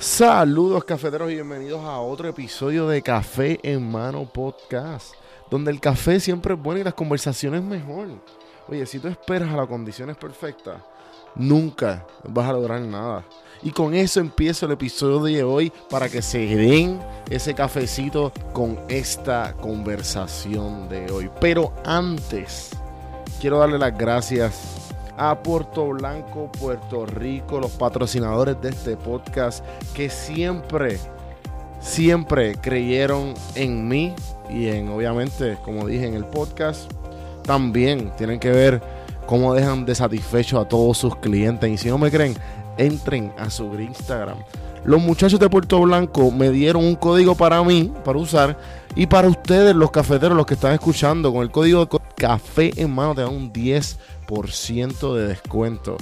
Saludos cafeteros y bienvenidos a otro episodio de Café en Mano Podcast, donde el café siempre es bueno y las conversaciones mejor. Oye, si tú esperas a las condiciones perfectas, nunca vas a lograr nada. Y con eso empiezo el episodio de hoy para que se den ese cafecito con esta conversación de hoy. Pero antes, quiero darle las gracias a Puerto Blanco, Puerto Rico, los patrocinadores de este podcast que siempre, siempre creyeron en mí y en, obviamente, como dije en el podcast, también tienen que ver cómo dejan de satisfecho a todos sus clientes. Y si no me creen, entren a su Instagram. Los muchachos de Puerto Blanco me dieron un código para mí, para usar, y para ustedes, los cafeteros, los que están escuchando, con el código café en mano te dan un 10 ciento de descuento.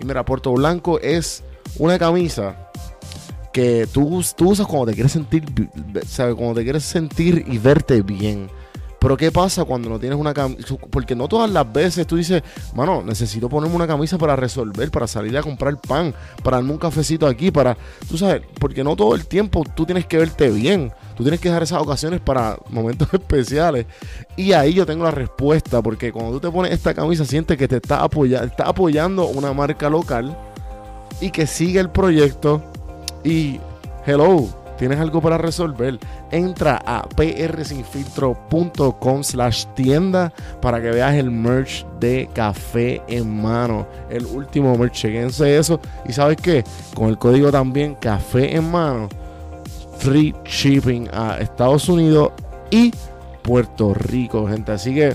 Y mira, Puerto Blanco es una camisa que tú, tú usas cuando te quieres sentir, ¿sabes? Cuando te quieres sentir y verte bien. Pero ¿qué pasa cuando no tienes una camisa? Porque no todas las veces tú dices, mano, necesito ponerme una camisa para resolver, para salir a comprar pan, para darme un cafecito aquí, para, tú sabes, porque no todo el tiempo tú tienes que verte bien. Tú tienes que dejar esas ocasiones para momentos especiales. Y ahí yo tengo la respuesta, porque cuando tú te pones esta camisa, sientes que te está, apoyando, está apoyando una marca local y que sigue el proyecto. Y, hello, tienes algo para resolver. Entra a prsinfiltro.com slash tienda para que veas el merch de café en mano. El último merch, chequense eso. Y sabes qué, con el código también café en mano free shipping a Estados Unidos y Puerto Rico, gente. Así que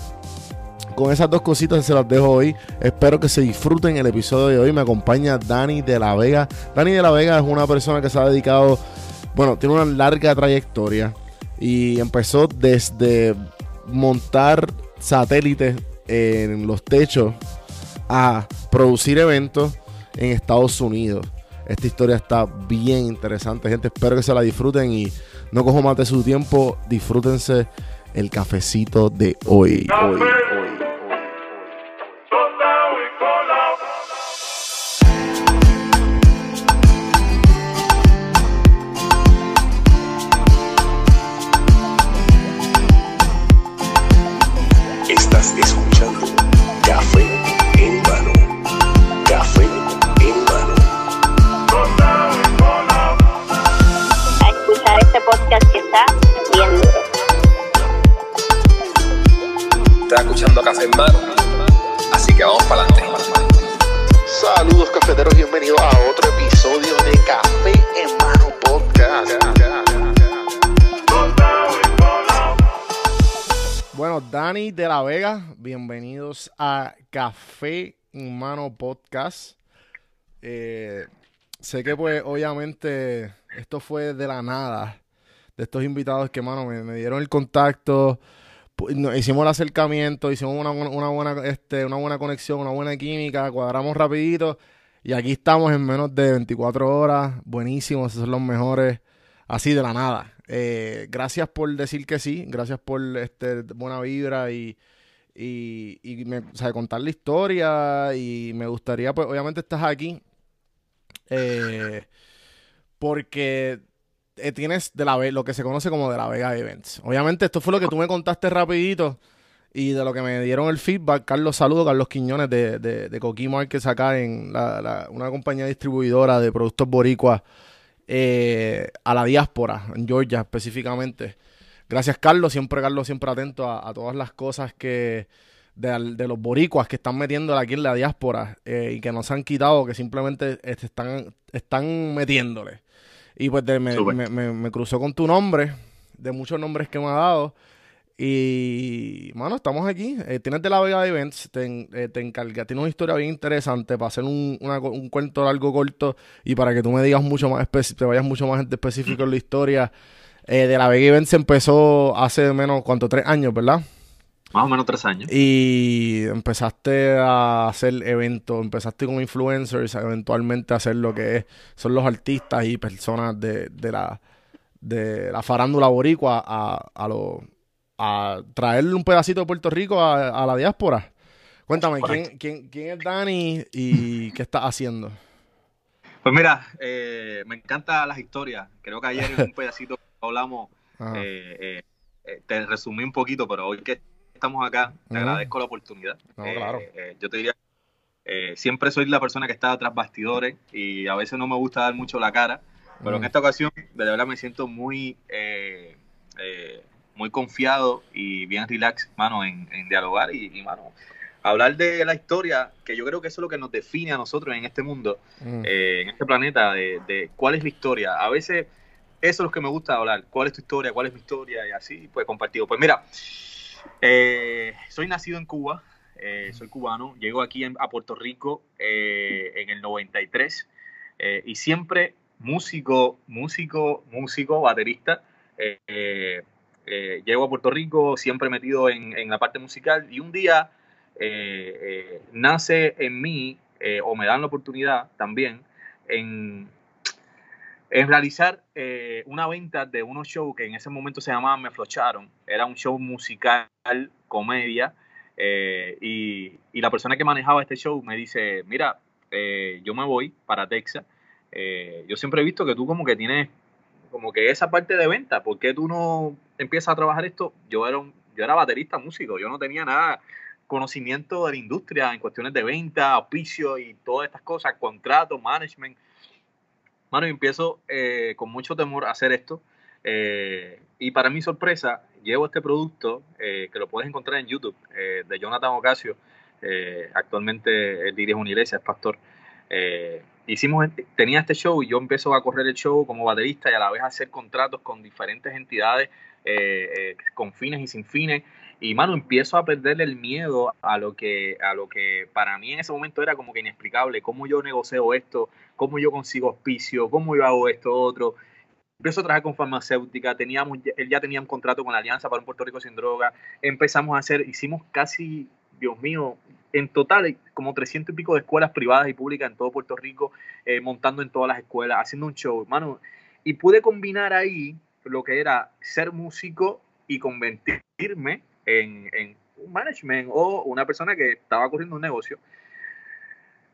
con esas dos cositas se las dejo hoy. Espero que se disfruten el episodio de hoy. Me acompaña Dani de la Vega. Dani de la Vega es una persona que se ha dedicado, bueno, tiene una larga trayectoria y empezó desde montar satélites en los techos a producir eventos en Estados Unidos. Esta historia está bien interesante, gente. Espero que se la disfruten y no cojo más de su tiempo. Disfrútense el cafecito de hoy. hoy. A Café en Mano Podcast. Eh, sé que pues obviamente esto fue de la nada, de estos invitados que mano me, dieron el contacto, hicimos el acercamiento, hicimos una, buena, este, una buena conexión, una buena química, cuadramos rapidito y aquí estamos en menos de 24 horas, buenísimos, esos son los mejores, así de la nada. Eh, gracias por decir que sí, gracias por este, buena vibra y, y, me, contar la historia. Y me gustaría, pues, obviamente estás aquí eh, porque eh, tienes de la lo que se conoce como de la Vega Events. Obviamente, esto fue lo que tú me contaste rapidito. Y de lo que me dieron el feedback, Carlos, saludo, Carlos Quiñones de, de, de Coquí Markets acá en una compañía distribuidora de productos boricuas eh, a la diáspora, en Georgia específicamente. Gracias, Carlos. Siempre, Carlos, siempre atento a, todas las cosas que de, los boricuas que están metiendo aquí en la diáspora eh, y que nos han quitado, que simplemente este, están, están metiéndole. Y pues me, me, cruzó con tu nombre, de muchos nombres que me ha dado. Y, mano, estamos aquí. Eh, tienes de la Vega de Events, te, eh, te encarga. Tienes una historia bien interesante para hacer un, un, cuento largo corto y para que tú me digas mucho más, te vayas mucho más específico en la historia. Eh, de la Vega Events empezó hace menos, ¿cuánto? Tres años, ¿verdad? Más o menos tres años. Y empezaste a hacer eventos, empezaste con influencers, eventualmente a hacer lo que es, son los artistas y personas de, de la de la farándula boricua a, a los a traerle un pedacito de Puerto Rico a, la diáspora. Cuéntame, ¿quién, quién, es Dani y qué está haciendo? Pues mira, eh, me encantan las historias. Creo que ayer en un pedacito hablamos, eh, eh, te resumí un poquito, pero hoy que estamos acá, te agradezco la oportunidad. No, claro. yo te diría, siempre soy la persona que está tras bastidores y a veces no me gusta dar mucho la cara, pero en esta ocasión de verdad me siento muy, muy confiado y bien relax, mano, en, dialogar y, y, mano, hablar de la historia, que yo creo que eso es lo que nos define a nosotros en este mundo, mm. eh, en este planeta, de, cuál es la historia. A veces eso es lo que me gusta hablar, cuál es tu historia, cuál es mi historia y así, pues compartido. Pues mira, eh, soy nacido en Cuba, eh, soy cubano, llego aquí a Puerto Rico en el 93 y siempre músico, músico, músico, baterista. llego a Puerto Rico siempre metido en, en la parte musical y un día eh, eh, nace en mí, eh, o me dan la oportunidad también, en, en realizar una venta de unos shows que en ese momento se llamaban Me Flocharon. Era un show musical, comedia, y, y, la persona que manejaba este show me dice, mira, yo me voy para Texas. yo siempre he visto que tú como que tienes como que esa parte de venta, ¿por qué tú no empiezas a trabajar esto? Yo era, yo era baterista, músico, yo no tenía nada, conocimiento de la industria en cuestiones de venta, auspicio y todas estas cosas, contrato, management. Bueno, empiezo eh, con mucho temor a hacer esto. Eh, y para mi sorpresa, llevo este producto eh, que lo puedes encontrar en YouTube de Jonathan Ocasio. actualmente él dirige una iglesia, es pastor. hicimos, tenía este show y yo empiezo a correr el show como baterista y a la vez a hacer contratos con diferentes entidades con fines y sin fines y mano, empiezo a perderle el miedo a lo que, a lo que para mí en ese momento era como que inexplicable, cómo yo negocio esto, cómo yo consigo auspicio, cómo yo hago esto otro. Empiezo a trabajar con farmacéutica, teníamos, él ya tenía un contrato con la Alianza para un Puerto Rico sin droga, empezamos a hacer, hicimos casi, Dios mío, en total como 300 y pico de escuelas privadas y públicas en todo Puerto Rico, eh, montando en todas las escuelas, haciendo un show, mano, y pude combinar ahí lo que era ser músico y convertirme en, un management o una persona que estaba corriendo un negocio.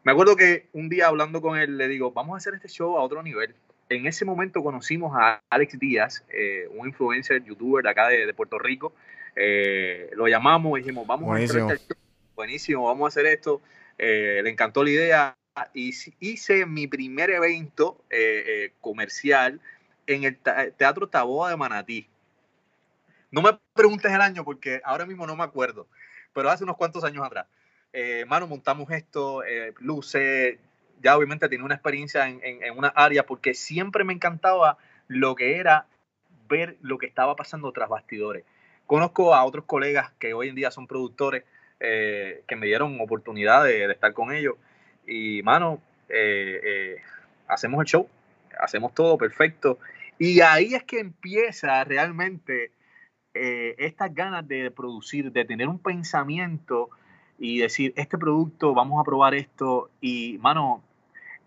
Me acuerdo que un día hablando con él le digo, vamos a hacer este show a otro nivel. En ese momento conocimos a Alex Díaz, eh, un influencer, youtuber de acá de, Puerto Rico. Eh, lo llamamos y dijimos, vamos a hacer este show. Buenísimo, vamos a hacer esto. Eh, le encantó la idea. Y hice mi primer evento comercial en el Teatro Taboa de Manatí. No me preguntes el año porque ahora mismo no me acuerdo, pero hace unos cuantos años atrás. Eh, mano, montamos esto, eh, luces, ya obviamente tenía una experiencia en, en, una área porque siempre me encantaba lo que era ver lo que estaba pasando tras bastidores. Conozco a otros colegas que hoy en día son productores eh, que me dieron oportunidad de, estar con ellos y, mano, eh, hacemos el show, hacemos todo perfecto y ahí es que empieza realmente eh, estas ganas de producir, de tener un pensamiento y decir, este producto, vamos a probar esto, y mano,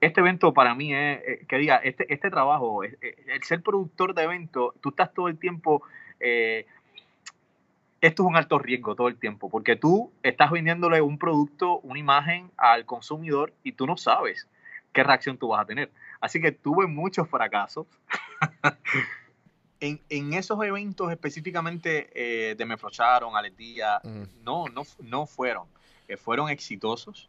este evento para mí es, eh, que diga, este, este trabajo, el ser productor de evento, tú estás todo el tiempo, eh, esto es un alto riesgo todo el tiempo, porque tú estás vendiéndole un producto, una imagen al consumidor y tú no sabes qué reacción tú vas a tener. Así que tuve muchos fracasos. en, esos eventos específicamente eh, de Me Flocharon, Aletía, no, no, no fueron. Eh, fueron exitosos.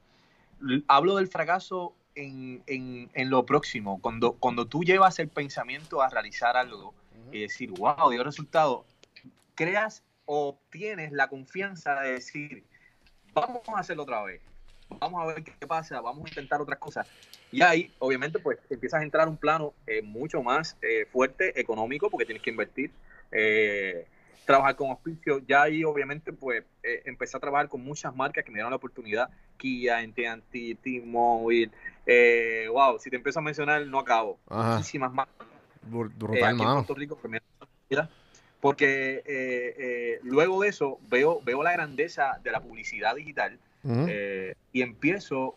Hablo del fracaso en, lo próximo, cuando, cuando tú llevas el pensamiento a realizar algo y decir, wow, dio resultado, creas o tienes la confianza de decir, vamos a hacerlo otra vez, vamos a ver qué pasa, vamos a intentar otras cosas. Y ahí, obviamente, pues empiezas a entrar un plano eh, mucho más eh, fuerte, económico, porque tienes que invertir, eh, trabajar con auspicio. Ya ahí, obviamente, pues empecé a trabajar con muchas marcas que me dieron la oportunidad. Kia, AT&T, T-Mobile. wow, si te empiezo a mencionar, no acabo. Muchísimas marcas. Brutal, aquí en Puerto Rico que me porque luego de eso veo, veo la grandeza de la publicidad digital y empiezo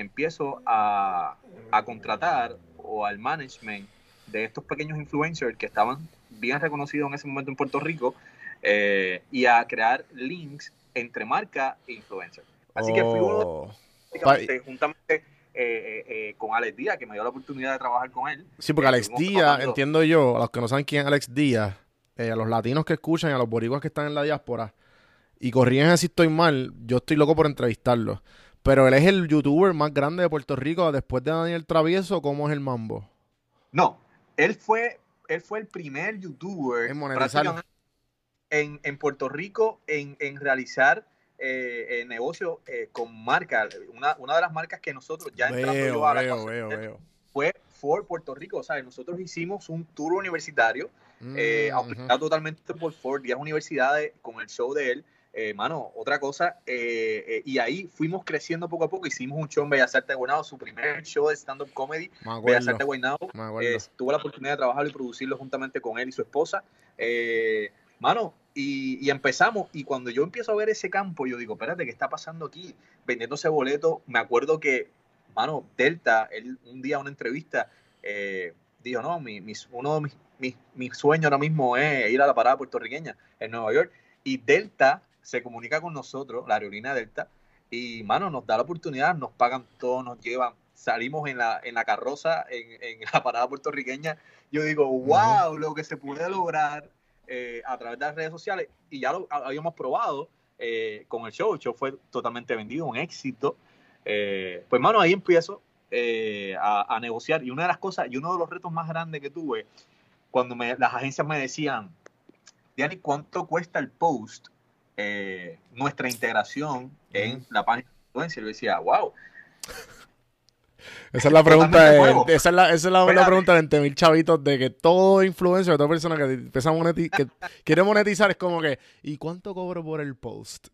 empiezo a, contratar o al management de estos pequeños influencers que estaban bien reconocidos en ese momento en Puerto Rico eh, y a crear links entre marca e influencer. Así que fui uno, oh. juntamente con Alex Díaz, que me dio la oportunidad de trabajar con él. Sí, porque Alex Díaz, entiendo yo, a los que no saben quién es Alex Díaz, a los latinos que escuchan y a los boricuas que están en la diáspora, y corrían si estoy mal, yo estoy loco por entrevistarlo. Pero él es el youtuber más grande de Puerto Rico después de Daniel Travieso. ¿Cómo es el mambo? No, él fue, él fue el primer youtuber en, en, Puerto Rico en, en realizar eh, negocio eh, con marcas. Una, una, de las marcas que nosotros ya entrando a la fue Ford Puerto Rico. O sea, nosotros hicimos un tour universitario eh, mm, totalmente por Ford, 10 universidades con el show de él. Eh, mano, otra cosa, eh, eh, y ahí fuimos creciendo poco a poco, hicimos un show en Bellas Artes de Guaynabo, su primer show de stand-up comedy, Bellas Artes de Guaynabo, tuve la oportunidad de trabajarlo y producirlo juntamente con él y su esposa, mano, y, empezamos, y cuando yo empiezo a ver ese campo, yo digo, espérate, ¿qué está pasando aquí? Vendiéndose boletos, me acuerdo que, mano, Delta, él, un día una entrevista, dijo, no, mi, uno de mis, mis, mis sueños ahora mismo es ir a la parada puertorriqueña en Nueva York, y Delta se comunica con nosotros, la aerolínea Delta, y, mano, nos da la oportunidad, nos pagan todo, nos llevan, salimos en la, en la carroza, en, en la parada puertorriqueña. Yo digo, wow, lo que se puede lograr eh, a través de las redes sociales, y ya lo habíamos probado eh, con el show, el show fue totalmente vendido, un éxito. Eh, pues, mano, ahí empiezo a, a, negociar, y una de las cosas, y uno de los retos más grandes que tuve, cuando me, las agencias me decían, Diani, ¿cuánto cuesta el post eh, nuestra integración en la página de influencia. Y yo decía, wow. Esa es la pregunta de, esa es la, esa es la, pregunta de 20 mil chavitos de que todo influencer, toda persona que empieza a que quiere monetizar es como que, ¿y cuánto cobro por el post?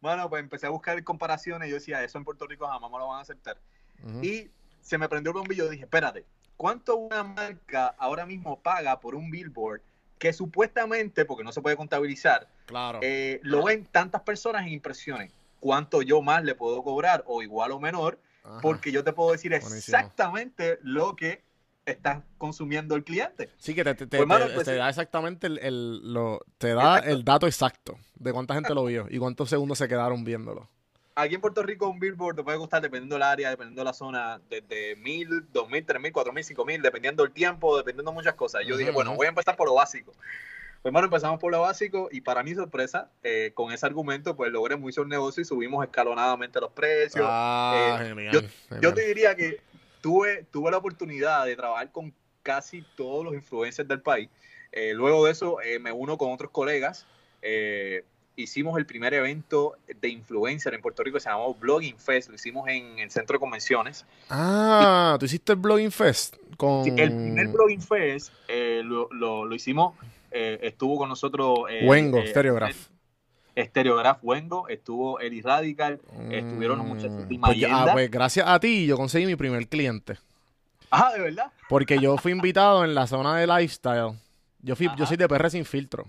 Bueno, pues empecé a buscar comparaciones y yo decía, eso en Puerto Rico jamás me lo van a aceptar. Y se me prendió el bombillo y dije, espérate, ¿cuánto una marca ahora mismo paga por un billboard que supuestamente, porque no se puede contabilizar, claro. Eh, lo ven tantas personas en impresiones. ¿Cuánto yo más le puedo cobrar o igual o menor? Porque yo te puedo decir exactamente lo que está consumiendo el cliente. Sí, que te, te, pues, pues, da exactamente el, lo, te da el dato exacto de cuánta gente lo vio y cuántos segundos se quedaron viéndolo aquí en Puerto Rico un billboard te puede costar, dependiendo del área, dependiendo de la zona, desde mil, dos mil, tres mil, cuatro mil, cinco mil, dependiendo del tiempo, dependiendo de muchas cosas. Yo dije, bueno, voy a empezar por lo básico. Pues bueno, empezamos por lo básico y para mi sorpresa, eh, con ese argumento, pues logré mucho el negocio y subimos escalonadamente los precios. Ah, eh, yo, te diría que tuve, tuve la oportunidad de trabajar con casi todos los influencers del país. Eh, luego de eso me uno con otros colegas hicimos el primer evento de influencer en Puerto Rico, se llamó Blogging Fest, lo hicimos en el centro de convenciones. Ah, tú hiciste el Blogging Fest con... el primer Blogging Fest eh, lo, lo, hicimos, eh, estuvo con nosotros... Eh, Wengo, Stereograph. Stereograph Wengo, estuvo Eddie Radical, estuvieron los mm, muchachos de pues, ah, pues gracias a ti yo conseguí mi primer cliente. Ah, ¿de verdad? Porque yo fui invitado en la zona de lifestyle. Yo, fui, yo soy de PR sin filtro.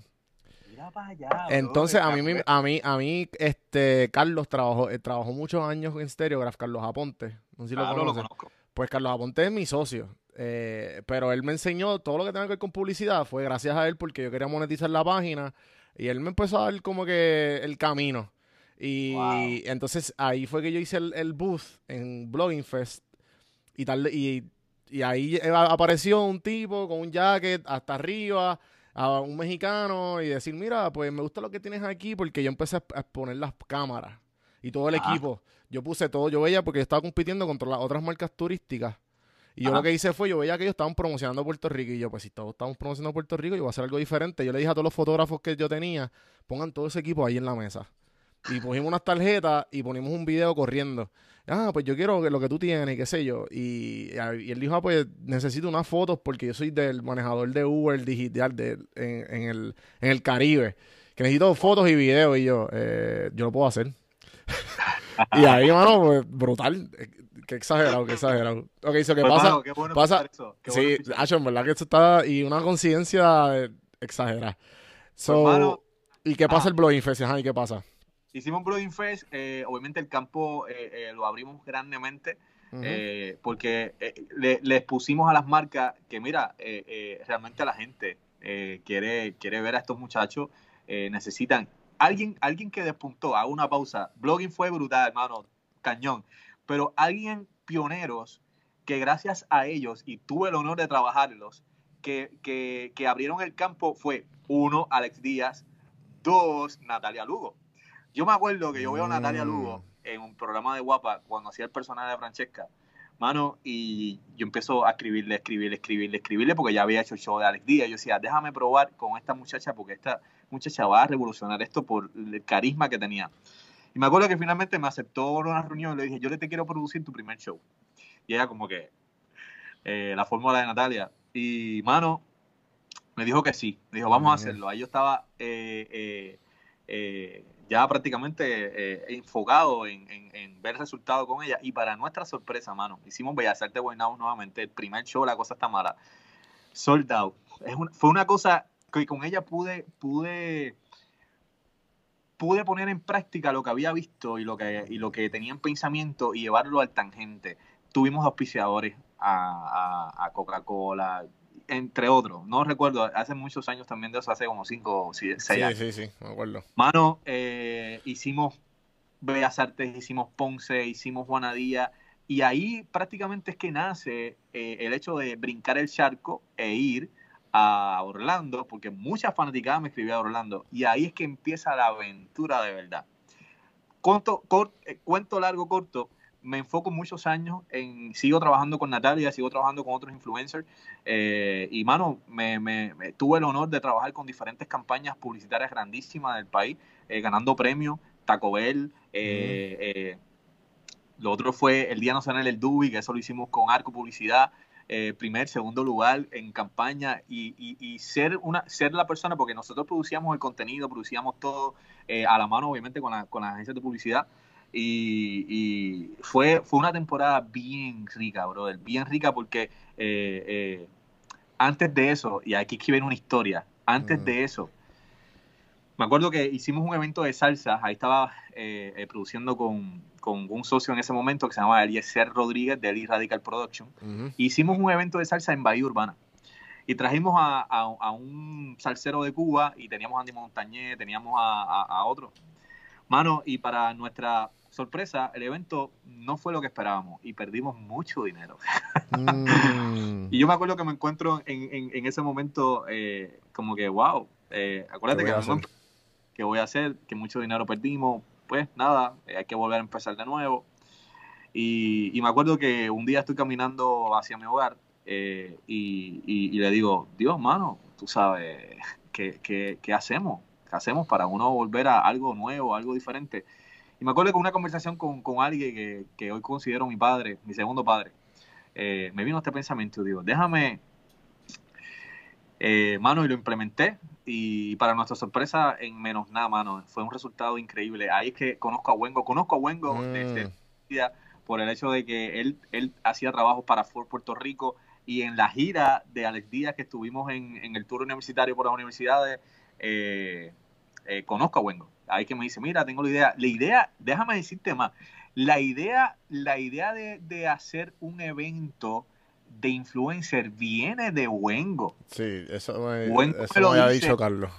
Entonces, a mí, a mí, a mí, este, Carlos trabajó, eh, trabajó muchos años en Stereograph, Carlos Aponte. No sé si lo, conozco. Pues Carlos Aponte es mi socio. Eh, pero él me enseñó todo lo que tenga que ver con publicidad. Fue gracias a él porque yo quería monetizar la página. Y él me empezó a dar como que el camino. Y entonces ahí fue que yo hice el, booth en Blogging Fest. Y, tal, y, y ahí eh, apareció un tipo con un jacket hasta arriba a un mexicano y decir, mira, pues me gusta lo que tienes aquí porque yo empecé a exponer las cámaras y todo el equipo. Yo puse todo, yo veía porque yo estaba compitiendo contra las otras marcas turísticas. Y yo lo que hice fue, yo veía que ellos estaban promocionando Puerto Rico. Y yo, pues si todos estamos promocionando Puerto Rico, yo voy a hacer algo diferente. Yo le dije a todos los fotógrafos que yo tenía, pongan todo ese equipo ahí en la mesa. Y pusimos unas tarjetas y ponimos un video corriendo ah, pues yo quiero lo que tú tienes, qué sé yo. Y, y él dijo, ah, pues necesito unas fotos porque yo soy del manejador de Uber digital de, en, el, en el Caribe. Que necesito fotos y videos. Y yo, eh, yo lo puedo hacer. y ahí, mano, pues brutal. Qué exagerado, qué exagerado. Ok, eso que pues, pasa. qué bueno pasa eso. sí, en verdad que esto está. Y una conciencia exagerada. Pues, so, ¿Y qué pasa el blogging fest? ¿Y qué pasa? Hicimos Blooding Fest, eh, obviamente el campo eh, eh, lo abrimos grandemente porque les pusimos a las marcas que, mira, realmente la gente quiere, quiere ver a estos muchachos, necesitan alguien, alguien que despuntó, hago una pausa. Blogging fue brutal, hermano, cañón. pero alguien pioneros que gracias a ellos, y tuve el honor de trabajarlos, que, que, que abrieron el campo fue uno, Alex Díaz, dos, Natalia Lugo. Yo me acuerdo que yo veo a Natalia Lugo en un programa de Guapa cuando hacía el personaje de Francesca, mano, y yo empiezo a escribirle, escribirle, escribirle, escribirle, porque ya había hecho el show de Alex Díaz. Yo decía, déjame probar con esta muchacha, porque esta muchacha va a revolucionar esto por el carisma que tenía. Y me acuerdo que finalmente me aceptó en una reunión y le dije, yo le te quiero producir tu primer show. Y ella como que, eh, la fórmula de Natalia. Y, mano, me dijo que sí. Me dijo, vamos a hacerlo. Ahí yo estaba eh, eh ya prácticamente eh, enfocado en, ver resultados con ella. Y para nuestra sorpresa, mano, hicimos Bellas Artes Guaynabo nuevamente. El primer show, La Cosa Está Mala. Sold out. Fue una cosa que con ella pude, pude, pude poner en práctica lo que había visto y lo que, y lo que tenía en pensamiento y llevarlo al tangente. Tuvimos auspiciadores a Coca-Cola, entre otros. No recuerdo, hace muchos años también de eso, hace como 5 o 6 años. Sí, sí, sí, me acuerdo. Mano, eh, hicimos Bellas Artes, hicimos Ponce, hicimos Juanadía, y ahí prácticamente es que nace eh, el hecho de brincar el charco e ir a Orlando, porque muchas fanaticadas me escribían a Orlando, y ahí es que empieza la aventura de verdad. Cort, eh, cuento largo, corto, me enfoco muchos años en, sigo trabajando con Natalia, sigo trabajando con otros influencers eh, y mano, me, me, me, tuve el honor de trabajar con diferentes campañas publicitarias grandísimas del país, eh, ganando premios, Taco Bell, eh, mm. lo otro fue el Día Nacional del Dubi, que eso lo hicimos con Arco Publicidad, primer, segundo lugar en campaña y, y, y, ser, una, ser la persona, porque nosotros producíamos el contenido, producíamos todo a la mano obviamente con, la, con las agencias de publicidad, y, y, fue, fue una temporada bien rica, brother, bien rica porque eh, eh, antes de eso, y aquí escriben una historia, antes mm. de eso, me acuerdo que hicimos un evento de salsa, ahí estaba eh, produciendo con, con, un socio en ese momento que se llamaba Eliezer Rodríguez de Eli Radical Production, hicimos un evento de salsa en Bahía Urbana. Y trajimos a, a, a, un salsero de Cuba y teníamos a Andy Montañé, teníamos a, a otro. Mano, y para nuestra sorpresa, el evento no fue lo que esperábamos y perdimos mucho dinero. Mm. y yo me acuerdo que me encuentro en, en, en ese momento eh, como que, wow, eh, acuérdate que, voy que voy a hacer, que mucho dinero perdimos, pues nada, eh, hay que volver a empezar de nuevo. Y, y, me acuerdo que un día estoy caminando hacia mi hogar y, y, y, le digo, Dios, mano, tú sabes, ¿qué, qué, qué hacemos? ¿Qué hacemos para uno volver a algo nuevo, algo diferente? Y me acuerdo que una conversación con, con alguien que, que, hoy considero mi padre, mi segundo padre, eh, me vino este pensamiento, digo, déjame, eh, mano, y lo implementé. Y para nuestra sorpresa, en menos nada, mano, fue un resultado increíble. Ahí es que conozco a Wengo, conozco a Wengo mm. desde por el hecho de que él, él hacía trabajos para Ford Puerto Rico y en la gira de Alex Díaz que estuvimos en, en el tour universitario por las universidades, eh, conozco a Wengo. Ahí que me dice, mira, tengo la idea. La idea, déjame decirte más, la idea, la idea de, de hacer un evento de influencer viene de Wengo. Sí, eso me, Wengo eso me lo había dice. dicho Carlos.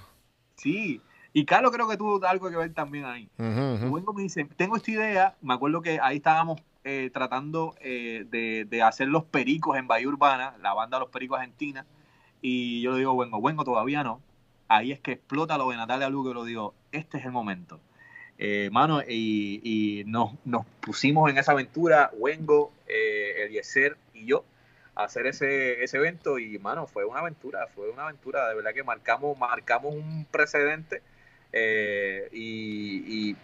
Sí, y Carlos creo que tuvo algo que ver también ahí. Uh -huh, uh -huh. Wengo me dice, tengo esta idea, me acuerdo que ahí estábamos eh, tratando eh, de, de, hacer los pericos en Bahía Urbana, la banda Los Pericos Argentina, y yo le digo, Wengo, Wengo todavía no, ahí es que explota lo de Natalia Lugo y lo digo, este es el momento. Eh, mano, y, y nos, nos, pusimos en esa aventura, Wengo, eh, Eliezer y yo, a hacer ese, ese evento y, mano, fue una aventura, fue una aventura, de verdad que marcamos, marcamos un precedente eh, y, y,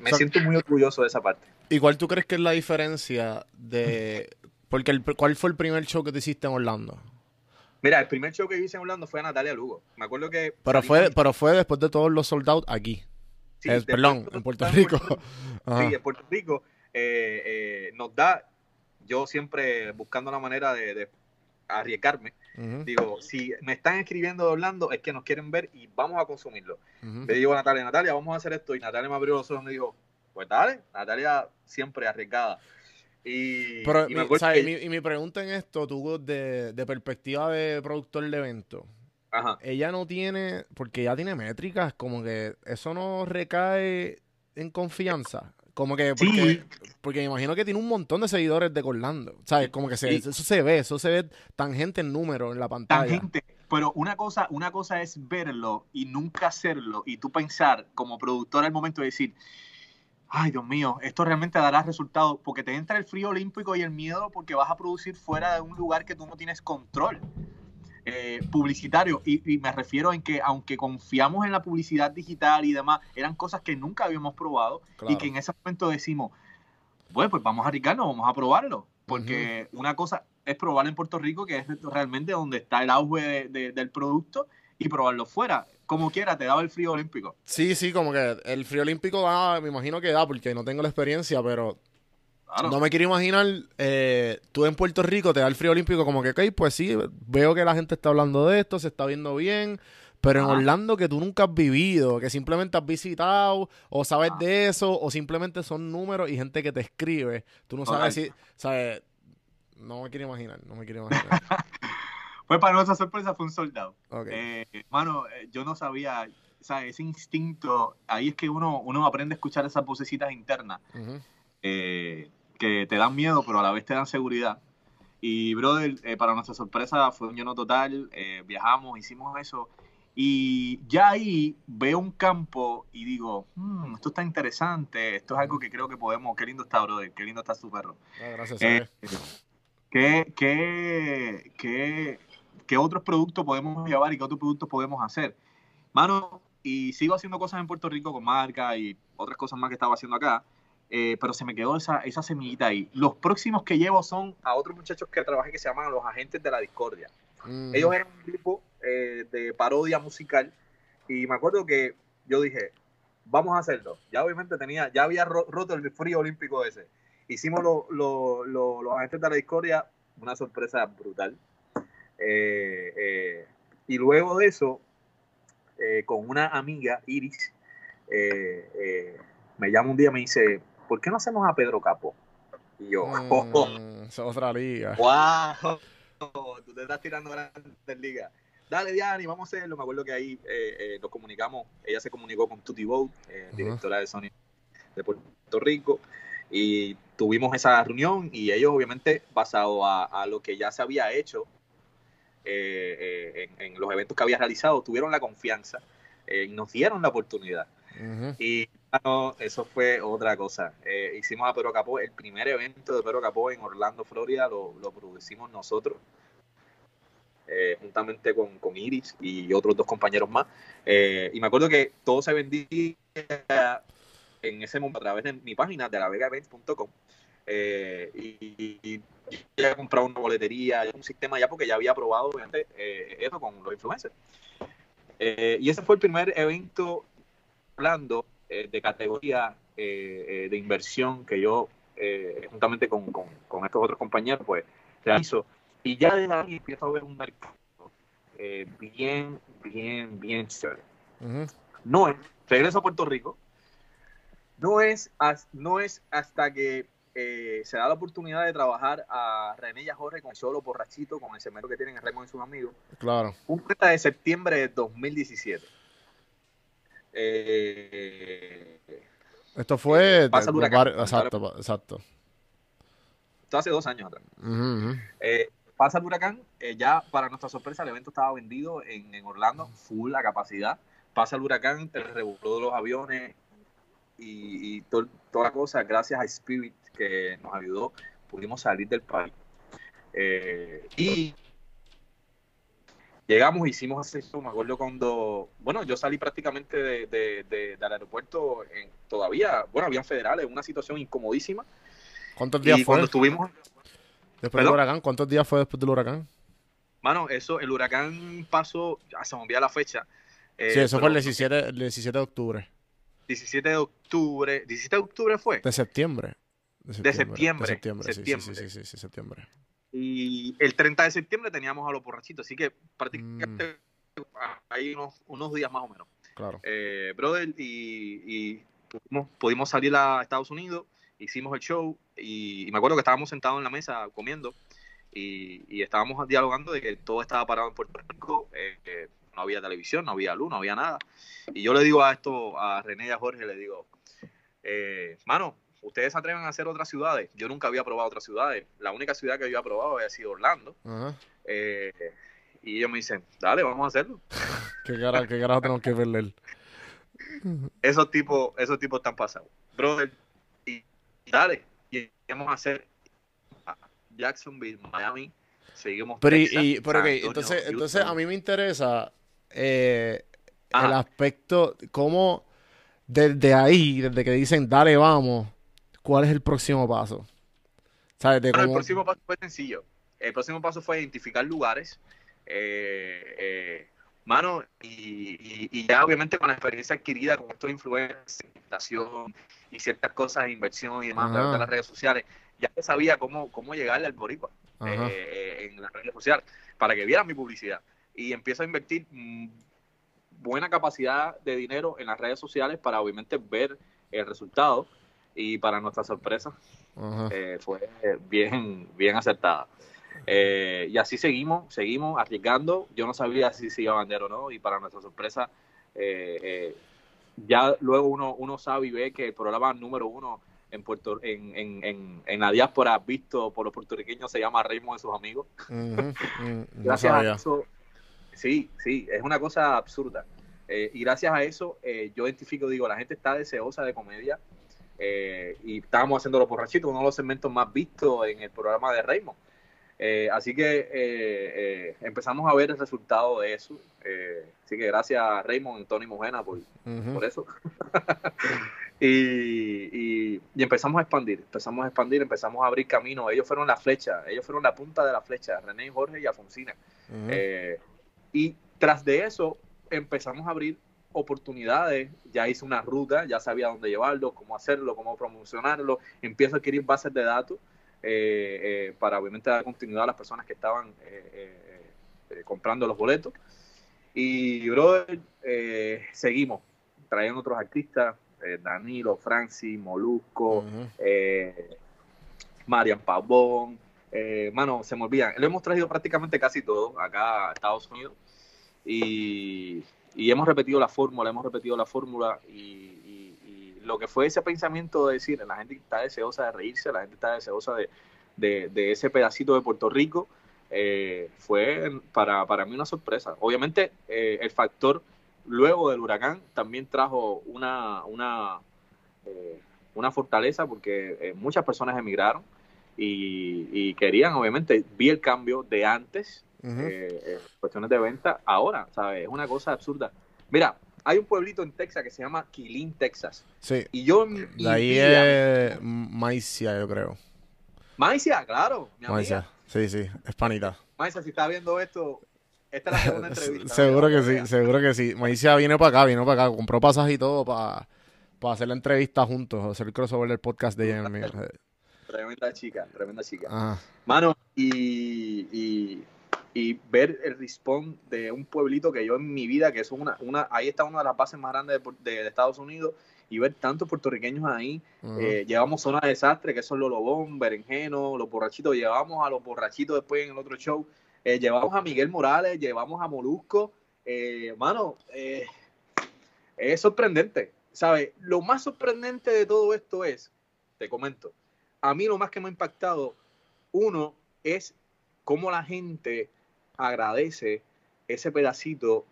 me o sea, siento muy orgulloso de esa parte. ¿Y cuál tú crees que es la diferencia de... Porque el, ¿cuál fue el primer show que te hiciste en Orlando? Mira, el primer show que hice en Orlando fue a Natalia Lugo. Me acuerdo que. Pero fue, pero fue después de todos los soldados aquí. Sí, eh, perdón, en Puerto Rico. Puerto, sí, en Puerto Rico eh, eh, nos da. Yo siempre buscando la manera de, de arriesgarme. Uh -huh. Digo, si me están escribiendo de Orlando, es que nos quieren ver y vamos a consumirlo. Uh -huh. Le digo a Natalia, Natalia, vamos a hacer esto. Y Natalia me abrió los ojos y me dijo, pues dale, Natalia siempre arriesgada. Y, Pero, y, mi, ¿sabes? Que... y, mi, pregunta en esto, tú, de, de perspectiva de productor de evento, Ajá. ella no tiene, porque ella tiene métricas, como que eso no recae en confianza. Como que, porque, porque me imagino que tiene un montón de seguidores de Orlando. ¿Sabes? Como que se, eso se ve, eso se ve tangente en número en la pantalla. Tangente. Pero una cosa, una cosa es verlo y nunca hacerlo y tú pensar como productor al momento de decir, ay Dios mío, esto realmente dará resultado porque te entra el frío olímpico y el miedo porque vas a producir fuera de un lugar que tú no tienes control. Eh, publicitario y, me refiero en que aunque confiamos en la publicidad digital y demás, eran cosas que nunca habíamos probado y que en ese momento decimos, bueno, pues vamos a arriesgarnos, vamos a probarlo, porque una cosa es probar en Puerto Rico, que es realmente donde está el auge del producto, y probarlo fuera. Como quiera, te daba el frío olímpico. Sí, sí, como que el frío olímpico da, me imagino que da, porque no tengo la experiencia, pero no me quiero imaginar, eh, tú en Puerto Rico te da el frío olímpico como que, ok, pues sí, veo que la gente está hablando de esto, se está viendo bien, pero en Orlando que tú nunca has vivido, que simplemente has visitado o sabes de eso, o simplemente son números y gente que te escribe, tú no sabes si, sabes, no me quiero imaginar, no me quiero imaginar. pues para nuestra sorpresa fue un soldado. Eh, mano, eh, yo no sabía, o sea, ese instinto, ahí es que uno, uno aprende a escuchar esas vocecitas internas que te dan miedo, pero a la vez te dan seguridad. Y, brother, eh, para nuestra sorpresa fue un lleno total. Eh, viajamos, hicimos eso. Y ya ahí veo un campo y digo, hmm, esto está interesante, esto es algo que creo que podemos. Qué lindo está, brother, qué lindo está su perro. Ah, gracias. Eh, ¿qué, qué, qué, qué otros productos podemos llevar y qué otros productos podemos hacer? Mano, y sigo haciendo cosas en Puerto Rico con marca y otras cosas más que estaba haciendo acá. Eh, pero se me quedó esa, esa semillita ahí. Los próximos que llevo son a otros muchachos que trabajé que se llaman los agentes de la discordia. Mm. Ellos eran un grupo eh, de parodia musical y me acuerdo que yo dije, vamos a hacerlo. Ya obviamente tenía, ya había roto el frío olímpico ese. Hicimos los agentes de la discordia, una sorpresa brutal. Eh, y luego de eso, con una amiga, Iris, me llama un día y me dice, ¿por qué no hacemos a Pedro Capo? Y yo, mm, es otra liga. ¡Wow! Tú te estás tirando grandes ligas. Dale, Diani, vamos a hacerlo. Me acuerdo que ahí eh, eh, nos comunicamos. Ella se comunicó con Tutti Boat, eh, directora de Sony de Puerto Rico, y tuvimos esa reunión. Y ellos, obviamente, basado a, lo que ya se había hecho en, en, los eventos que había realizado, tuvieron la confianza y nos dieron la oportunidad. Y eso fue otra cosa. Eh, hicimos a Pedro Capó, el primer evento de Pedro Capó en Orlando, Florida, lo, producimos nosotros, eh, juntamente con, Iris y otros dos compañeros más. Eh, y me acuerdo que todo se vendía en ese momento a través de mi página de la vegaevents.com. y, y ya he comprado una boletería, un sistema ya porque ya había probado obviamente, eso con los influencers. y ese fue el primer evento hablando eh, de categoría eh, eh, de inversión que yo, juntamente con, estos otros compañeros, pues realizo. Y ya de ahí empiezo a ver un mercado bien, bien, bien chévere. No es, regreso a Puerto Rico, no es, no es hasta que se da la oportunidad de trabajar a René y a Jorge con Solo Borrachito, con el semero que tienen en Raymond y sus amigos. Claro. Un 30 de septiembre de 2017. Eh, Esto fue. Pasa el huracán. exacto, exacto. Esto hace dos años atrás. Eh, pasa el huracán. Eh, ya, para nuestra sorpresa, el evento estaba vendido en, Orlando, full la capacidad. Pasa el huracán, el revuelo de los aviones y, toda la cosa. Gracias a Spirit que nos ayudó, pudimos salir del país. y Llegamos, hicimos eso, me acuerdo cuando, bueno, yo salí prácticamente de, del aeropuerto en, todavía, bueno, habían federales, una situación incomodísima. ¿Cuántos días fue? Cuando estuvimos... Después del huracán, ¿cuántos días fue después del huracán? Mano, eso, el huracán pasó, ya se me olvida la fecha. Eh, sí, eso fue el 17, el 17 de octubre. 17 de octubre, ¿17 de octubre fue? De septiembre. De septiembre. De septiembre, Sí, sí, sí, sí, sí, septiembre. Y el 30 de septiembre teníamos a los borrachitos, así que prácticamente mm. hay unos, días más o menos. Claro. Eh, brother, y, pudimos, salir a Estados Unidos, hicimos el show y, me acuerdo que estábamos sentados en la mesa comiendo y, estábamos dialogando de que todo estaba parado en Puerto Rico, eh, no había televisión, no había luz, no había nada. Y yo le digo a esto, a René y a Jorge, le digo, eh, mano, ustedes se atreven a hacer otras ciudades. Yo nunca había probado otras ciudades. La única ciudad que yo había probado había sido Orlando. Eh, y ellos me dicen, dale, vamos a hacerlo. ¿Qué carajo, qué carajo tenemos que perder? Esos tipos, esos tipos están pasados. Brother, y dale, y vamos a hacer Jacksonville, Miami, seguimos. Pero, y, pero entonces, entonces a mí me interesa eh, el aspecto, cómo desde ahí, desde que dicen dale, vamos, ¿cuál es el próximo paso? ¿Sabes? El próximo paso fue sencillo. El próximo paso fue identificar lugares. Eh, eh, mano, y, ya obviamente con la experiencia adquirida con estos influencers, y ciertas cosas de inversión y demás de las redes sociales, ya sabía cómo, cómo llegarle al boricua eh, en las redes sociales para que vieran mi publicidad. Y empiezo a invertir mm, buena capacidad de dinero en las redes sociales para obviamente ver el resultado y para nuestra sorpresa eh, fue bien, bien acertada. Eh, y así seguimos, seguimos arriesgando. Yo no sabía si se iba a vender o no y para nuestra sorpresa ya luego uno, uno sabe y ve que el programa número uno en Puerto en, en, en, la diáspora visto por los puertorriqueños se llama Raymond de sus amigos. gracias a eso, sí, sí, es una cosa absurda. Eh, y gracias a eso eh, yo identifico, digo, la gente está deseosa de comedia eh, y estábamos haciendo los borrachitos, uno de los segmentos más vistos en el programa de Raymond. así que empezamos a ver el resultado de eso. así que gracias a Raymond y Tony Mojena por, por eso. Y, empezamos a expandir, empezamos a expandir, empezamos a abrir camino. Ellos fueron la flecha, ellos fueron la punta de la flecha, René, Jorge y Alfonsina. Eh, y tras de eso empezamos a abrir oportunidades, ya hice una ruta, ya sabía dónde llevarlo, cómo hacerlo, cómo promocionarlo, empiezo a adquirir bases de datos eh, eh, para obviamente dar continuidad a las personas que estaban comprando los boletos. Y, brother, seguimos. Trayendo otros artistas, eh, Danilo, Francis, Molusco, eh, Marian Pavón, eh, mano, se me olvidan. Lo hemos traído prácticamente casi todo acá a Estados Unidos y, hemos repetido la fórmula, hemos repetido la fórmula y, lo que fue ese pensamiento de decir, la gente está deseosa de reírse, la gente está deseosa de, ese pedacito de Puerto Rico, fue para, para mí una sorpresa. Obviamente el factor luego del huracán también trajo una, una, eh, una fortaleza porque eh, muchas personas emigraron y, querían, obviamente, vi el cambio de antes, eh, cuestiones de venta, ahora, ¿sabes? Es una cosa absurda. Mira, hay un pueblito en Texas que se llama Killeen, Texas. Sí. Y yo... De ahí es Maicia, yo creo. Maicia, claro. Maicia, sí, sí, es panita. Maicia, si está viendo esto, esta es la segunda entrevista. seguro que sí, seguro que sí. Maicia viene para acá, vino para acá, compró pasaje y todo para, hacer la entrevista juntos, hacer el crossover del podcast de Jeremy. Tremenda chica, tremenda chica. Mano, y, ver el respawn de un pueblito que yo en mi vida, que es una, una ahí está una de las bases más grandes de, Estados Unidos, y ver tantos puertorriqueños ahí. Eh, llevamos zona de desastre, que son los lobón, berenjeno, los borrachitos. Llevamos a los borrachitos después en el otro show. Eh, llevamos a Miguel Morales, llevamos a Molusco. Eh, mano, eh, es sorprendente. ¿Sabes? Lo más sorprendente de todo esto es, te comento, a mí lo más que me ha impactado, uno, es cómo la gente agradece ese pedacito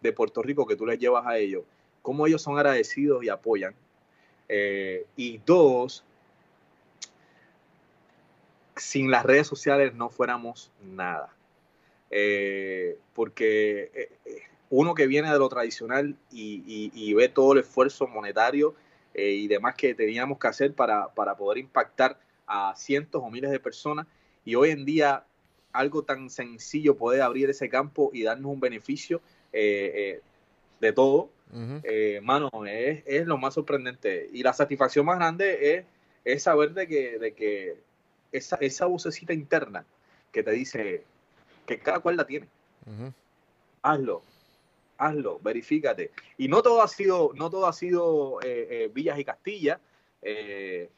de Puerto Rico que tú les llevas a ellos, cómo ellos son agradecidos y apoyan. y dos, sin las redes sociales no fuéramos nada. Eh, porque eh, eh, uno que viene de lo tradicional y, ve todo el esfuerzo monetario y demás que teníamos que hacer para, poder impactar a cientos o miles de personas, y hoy en día algo tan sencillo puede abrir ese campo y darnos un beneficio de todo, mano, es, lo más sorprendente. Y la satisfacción más grande es, saber de que, de que esa, esa vocecita interna que te dice, que cada cual la tiene. Hazlo, hazlo, verifícate. Y no todo ha sido, no todo ha sido eh, eh, villas y castillas. Eh,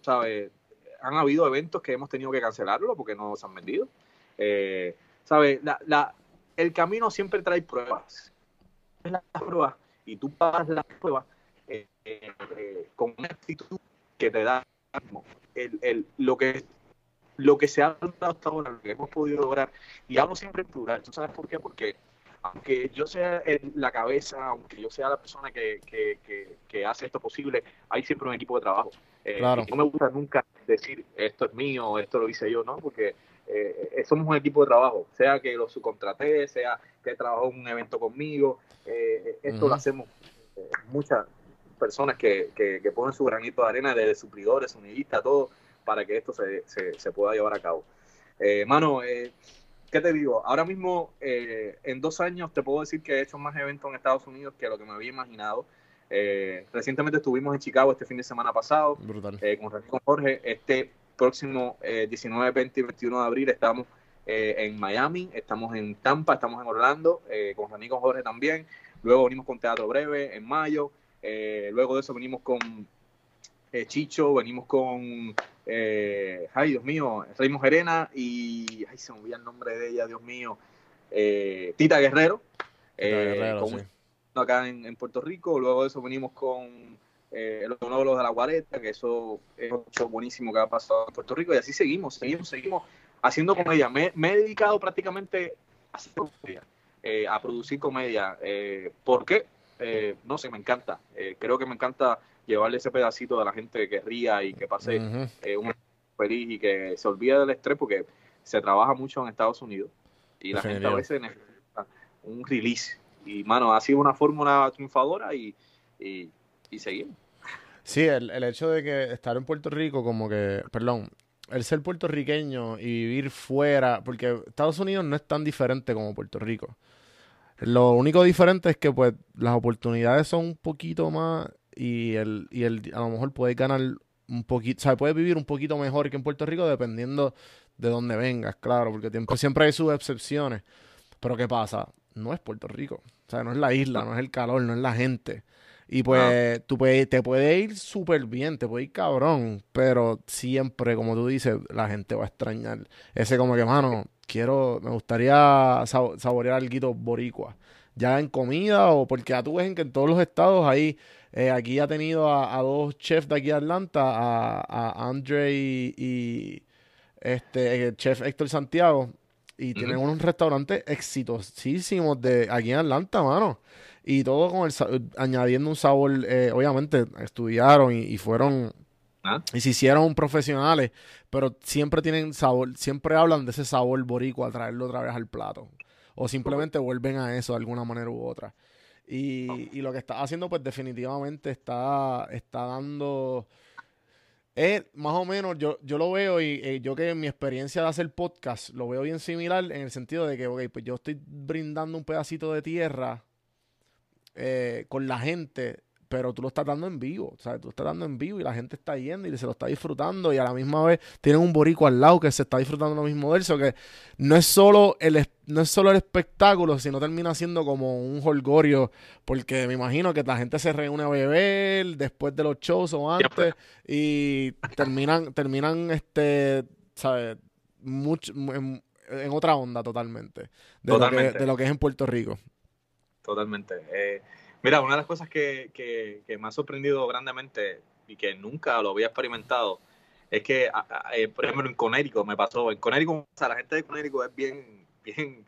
¿sabes? Han habido eventos que hemos tenido que cancelarlo porque no se han vendido. ¿Sabes? La, el camino siempre trae pruebas. Las pruebas y tú pasas las pruebas con una actitud que te da el, el, lo que lo que se ha dado hasta ahora, lo que hemos podido lograr, y hablo siempre en plural, ¿tú sabes por qué? Porque aunque yo sea la cabeza, aunque yo sea la persona que, que, hace esto posible, hay siempre un equipo de trabajo. Eh, no me gusta nunca decir esto es mío, esto lo hice yo, ¿no? Porque eh, somos un equipo de trabajo, sea que lo subcontraté, sea que trabajó en un evento conmigo, eh, esto lo hacemos muchas personas que, que, ponen su granito de arena, desde suplidores, unidistas, todo, para que esto se, se, pueda llevar a cabo. Eh, mano, eh, ¿qué te digo? Ahora mismo, eh, en dos años, te puedo decir que he hecho más eventos en Estados Unidos que lo que me había imaginado. Eh, recientemente estuvimos en Chicago este fin de semana pasado Brutal. con, con Jorge. Este próximo 19, 20 y 21 de abril estamos en Miami, estamos en Tampa, estamos en Orlando, con René y con Jorge también. Luego venimos con Teatro Breve en mayo. luego de eso venimos con Chicho, venimos con eh, ay, Dios mío, Raymond Gerena y, ay, se me olvida el nombre de ella, Dios mío, eh, Tita Guerrero, eh, acá en, Puerto Rico, luego de eso venimos con eh, los monólogos de la Guareta, que eso es show buenísimo que ha pasado en Puerto Rico, y así seguimos, seguimos, seguimos haciendo comedia. Me, me he dedicado prácticamente a hacer comedia, eh, a producir comedia. Eh, ¿Por qué? no sé, me encanta. creo que me encanta llevarle ese pedacito de la gente que ría y que pase eh, un feliz y que se olvide del estrés porque se trabaja mucho en Estados Unidos y la gente a veces necesita un release. Y, mano, ha sido una fórmula triunfadora y, y, seguimos. Sí, el, el, hecho de que estar en Puerto Rico, como que, perdón, el ser puertorriqueño y vivir fuera, porque Estados Unidos no es tan diferente como Puerto Rico. Lo único diferente es que pues las oportunidades son un poquito más y el, y el a lo mejor puede ganar un poquito, o sea, puede vivir un poquito mejor que en Puerto Rico dependiendo de dónde vengas, claro, porque siempre, siempre hay sus excepciones. Pero ¿qué pasa? No es Puerto Rico, o sea, no es la isla, no es el calor, no es la gente. Y pues tú puedes, te puede ir súper bien, te puede ir cabrón, pero siempre, como tú dices, la gente va a extrañar. Ese como que, mano, quiero, me gustaría saborear algo boricua, ya en comida o porque ya tú ves que en todos los estados hay eh, aquí ha tenido a, dos chefs de aquí de Atlanta, a, a Andre y, este, el chef Héctor Santiago. Y tienen unos restaurantes exitosísimos de aquí en Atlanta, mano. Y todo con el añadiendo un sabor, eh, obviamente estudiaron y, fueron ah. y se hicieron profesionales, pero siempre tienen sabor, siempre hablan de ese sabor boricua, traerlo otra vez al plato. O simplemente vuelven a eso de alguna manera u otra. Y, y, lo que está haciendo, pues definitivamente está, está dando... Es más o menos, yo, yo lo veo y eh, yo que en mi experiencia de hacer podcast lo veo bien similar en el sentido de que, ok, pues yo estoy brindando un pedacito de tierra eh, con la gente pero tú lo estás dando en vivo, ¿sabes? Tú lo estás dando en vivo y la gente está yendo y se lo está disfrutando y a la misma vez tienen un borico al lado que se está disfrutando lo mismo de él, que no es solo el no es solo el espectáculo, sino termina siendo como un holgorio, porque me imagino que la gente se reúne a beber después de los shows o antes y terminan terminan este, ¿sabes? Mucho, en, otra onda totalmente de, Lo que, de lo que es en Puerto Rico. Totalmente. Eh, Mira, una de las cosas que, que, me ha sorprendido grandemente y que nunca lo había experimentado es que, eh, por ejemplo, en Conérico me pasó. En Conérico, o sea, la gente de Conérico es bien, bien.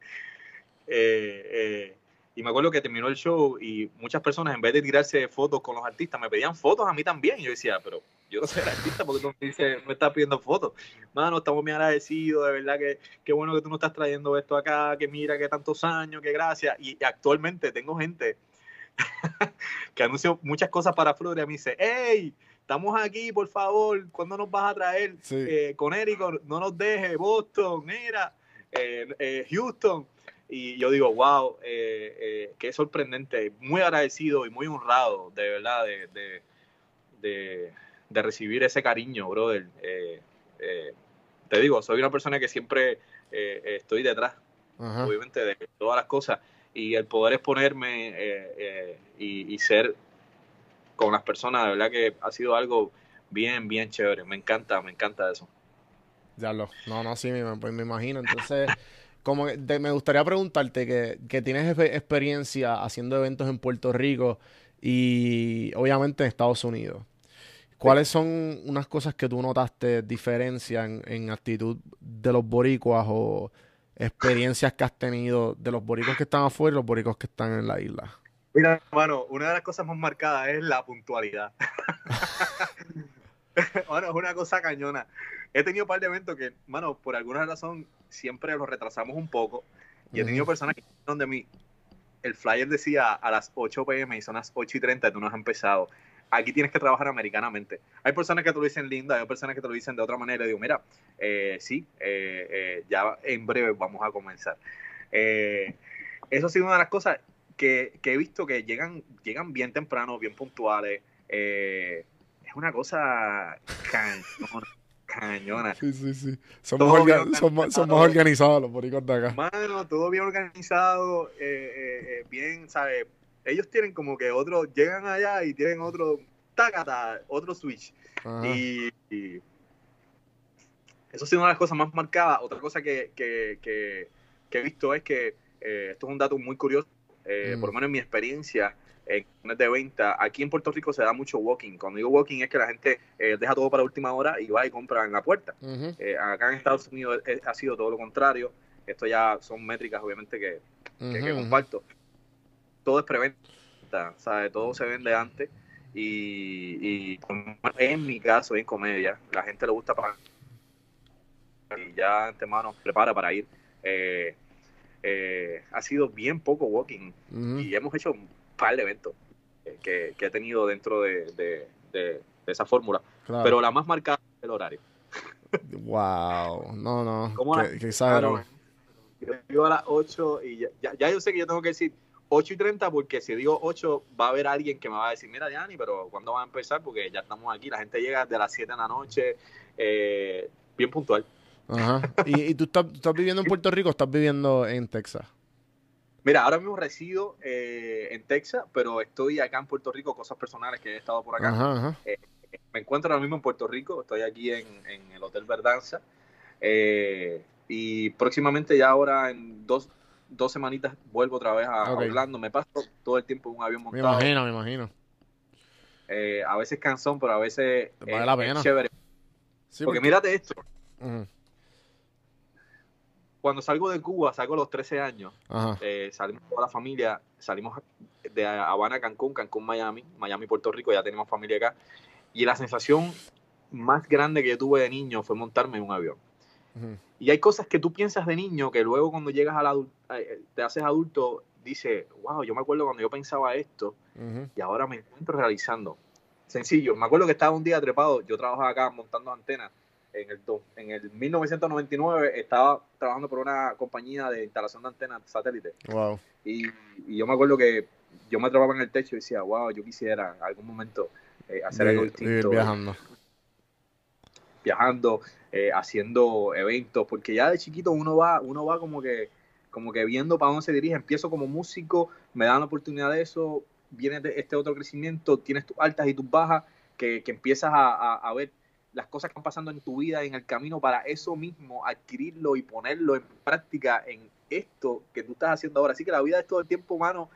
Eh, eh, y me acuerdo que terminó el show y muchas personas, en vez de tirarse fotos con los artistas, me pedían fotos a mí también. Y yo decía, pero yo no soy el artista porque tú me, dices, me estás pidiendo fotos. Mano, estamos muy agradecidos, de verdad que qué bueno que tú nos estás trayendo esto acá, que mira, que tantos años, que gracias. Y actualmente tengo gente que anunció muchas cosas para Florida, me dice, hey, estamos aquí, por favor, ¿cuándo nos vas a traer? Eh, con Eric, no nos deje, Boston, mira, eh, eh, Houston. Y yo digo, wow, qué sorprendente, muy agradecido y muy honrado, de verdad, de, de, de, recibir ese cariño, brother. te digo, soy una persona que siempre estoy detrás, obviamente, de todas las cosas y el poder exponerme eh, eh, y, ser con las personas, de verdad que ha sido algo bien, bien chévere. Me encanta, me encanta eso. Ya lo, no, no, sí, me, pues me imagino. Entonces, como me gustaría preguntarte que, que tienes experiencia haciendo eventos en Puerto Rico y obviamente en Estados Unidos. ¿Cuáles son unas cosas que tú notaste diferencia en, en actitud de los boricuas o experiencias que has tenido de los boricos que están afuera y los boricos que están en la isla? Mira, hermano, una de las cosas más marcadas es la puntualidad. bueno, es una cosa cañona. He tenido un par de eventos que, mano, por alguna razón siempre los retrasamos un poco. Y he tenido personas que dijeron de mí, el flyer decía a las 8 pm y son las 8 y 30 y tú no has empezado. Aquí tienes que trabajar americanamente. Hay personas que te lo dicen linda, hay personas que te lo dicen de otra manera. Y digo, mira, eh, sí, eh, eh, ya en breve vamos a comenzar. eso ha sido una de las cosas que, que, he visto que llegan, llegan bien temprano, bien puntuales. es una cosa cañona. Sí, sí, sí. Somos, organizados los boricos de acá. Mano, todo bien organizado, eh, eh, eh, bien, ¿sabes? Ellos tienen como que otro, llegan allá y tienen otro, tacata, otro switch. Y, eso ha sido una de las cosas más marcadas. Otra cosa que, que, que, he visto es que, esto es un dato muy curioso, por lo menos en mi experiencia, en de venta. Aquí en Puerto Rico se da mucho walking. Cuando digo walking es que la gente eh, deja todo para última hora y va y compra en la puerta. Eh, acá en Estados Unidos eh, ha sido todo lo contrario. Esto ya son métricas, obviamente, que, comparto. Todo es preventa, ¿sabe? Todo se vende antes. Y, en mi caso, en comedia, la gente le gusta pagar. Y ya antemano prepara para ir. ha sido bien poco walking. Y hemos hecho par de eventos que, que he tenido dentro de, esa fórmula. Pero la más marcada es el horario. wow, no, no. ¿Cómo yo a las 8 y ya, ya, yo sé que yo tengo que decir 8 y 30 porque si digo 8 va a haber alguien que me va a decir, mira Yanni, pero ¿cuándo va a empezar? Porque ya estamos aquí, la gente llega de las 7 de la noche, eh, bien puntual. Ajá. ¿Y, y tú, estás, tú, estás, viviendo en Puerto Rico o estás viviendo en Texas? Mira, ahora mismo resido eh, en Texas, pero estoy acá en Puerto Rico, cosas personales que he estado por acá. Eh, me encuentro ahora mismo en Puerto Rico, estoy aquí en, el Hotel Verdanza. Eh, y próximamente, ya ahora en dos, dos semanitas, vuelvo otra vez a Orlando. Me paso todo el tiempo en un avión montado. Me imagino, me imagino. a veces cansón, pero a veces vale la pena. chévere. porque, mírate esto cuando salgo de Cuba, salgo a los 13 años, eh, salimos toda la familia, salimos de Habana a Cancún, Cancún, Miami, Miami, Puerto Rico, ya tenemos familia acá. Y la sensación más grande que yo tuve de niño fue montarme en un avión. Y hay cosas que tú piensas de niño que luego cuando llegas a la eh, te haces adulto, dices, wow, yo me acuerdo cuando yo pensaba esto y ahora me encuentro realizando. Sencillo, me acuerdo que estaba un día trepado, yo trabajaba acá montando antenas en el, en el 1999 estaba trabajando por una compañía de instalación de antenas satélite. Wow. Y, yo me acuerdo que yo me trababa en el techo y decía, wow, yo quisiera en algún momento eh, hacer algo distinto. viajando. Viajando, eh, haciendo eventos, porque ya de chiquito uno va, uno va como que, como que viendo para dónde se dirige. Empiezo como músico, me dan la oportunidad de eso, viene este otro crecimiento, tienes tus altas y tus bajas, que, que empiezas a, a ver las cosas que están pasando en tu vida, en el camino, para eso mismo, adquirirlo y ponerlo en práctica en esto que tú estás haciendo ahora. Así que la vida es todo el tiempo humano.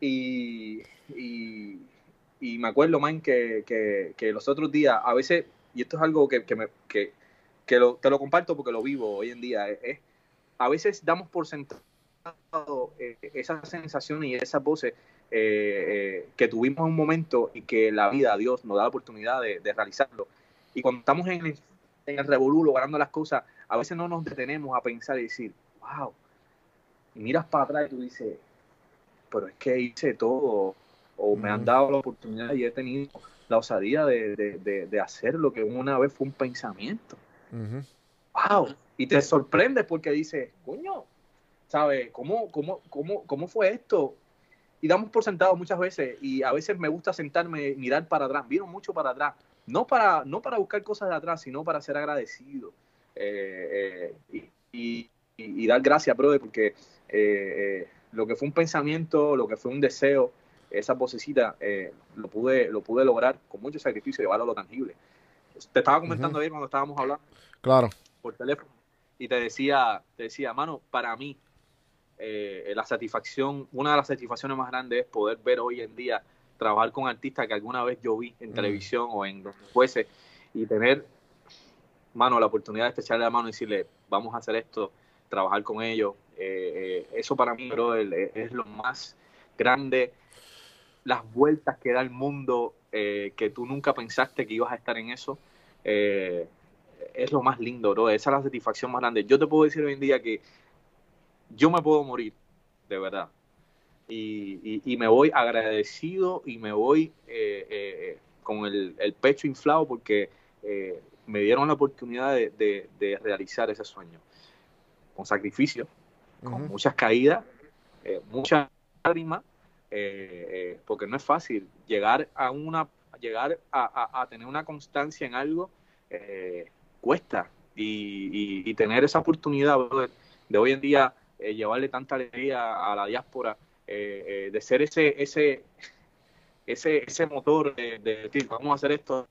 y, y, me acuerdo, man, que, que, los otros días, a veces, y esto es algo que, que, me, que, que lo, te lo comparto porque lo vivo hoy en día, es, a veces damos por sentado eh, esa sensación y esas voces eh, eh, que tuvimos un momento y que la vida, Dios, nos da la oportunidad de, realizarlo. Y cuando estamos en el, en el revolú logrando las cosas, a veces no nos detenemos a pensar y decir, wow. Y miras para atrás y tú dices, pero es que hice todo, o me han dado la oportunidad y he tenido la osadía de, de, hacer lo que una vez fue un pensamiento. ¡Wow! Y te sorprendes porque dices, coño, ¿sabes? ¿Cómo, cómo, cómo, cómo fue esto? y damos por sentado muchas veces y a veces me gusta sentarme mirar para atrás, miro mucho para atrás, no para, no para buscar cosas de atrás, sino para ser agradecido eh, eh, y, dar gracias, brother, porque eh, lo que fue un pensamiento, lo que fue un deseo, esa vocecita, lo, pude, lo pude lograr con mucho sacrificio, llevarlo a lo tangible. Te estaba comentando ayer cuando estábamos hablando claro. por teléfono y te decía, te decía, mano, para mí, eh, la satisfacción, una de las satisfacciones más grandes es poder ver hoy en día trabajar con artistas que alguna vez yo vi en televisión o en donde fuese y tener, mano, la oportunidad de echarle la mano y decirle, vamos a hacer esto, trabajar con ellos. Eh, eh, eso para mí, bro, es, lo más grande. Las vueltas que da el mundo, eh, que tú nunca pensaste que ibas a estar en eso, es lo más lindo, bro. Esa es la satisfacción más grande. Yo te puedo decir hoy en día que yo me puedo morir, de verdad. Y, me voy agradecido y me voy con el, pecho inflado porque me dieron la oportunidad de realizar ese sueño con sacrificio, con muchas caídas, eh, muchas lágrimas, eh, eh, porque no es fácil llegar a una llegar a, tener una constancia en algo cuesta y, tener esa oportunidad de hoy en día llevarle tanta alegría a la diáspora de ser ese ese ese, ese motor de, decir vamos a hacer esto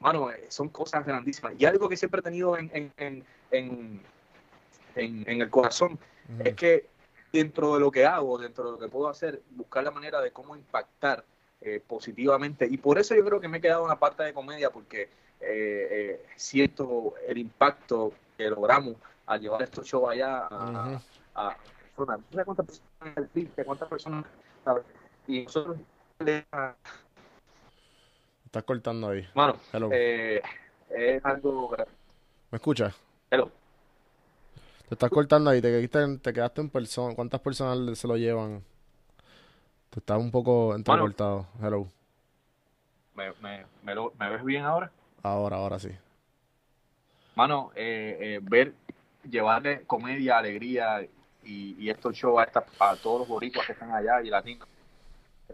bueno, son cosas grandísimas. Y algo que siempre he tenido en, en, en, el corazón, es que dentro de lo que hago, dentro de lo que puedo hacer, buscar la manera de cómo impactar eh, positivamente. Y por eso yo creo que me he quedado en la parte de comedia, porque eh, eh, siento el impacto que logramos al llevar estos shows allá a, a, personas. cuántas personas ¿Cuántas personas? Y nosotros... Estás cortando ahí. Bueno, es algo... ¿Me escuchas? Hello. Te estás cortando ahí, te quedaste, te quedaste en persona. ¿Cuántas personas se lo llevan? Te estás un poco entrecortado. Hello. ¿Me, me, me, ves bien ahora? Ahora, ahora sí. Mano, eh, eh, ver, llevarle comedia, alegría y, y estos shows a, a todos los boricuas que están allá y latinos,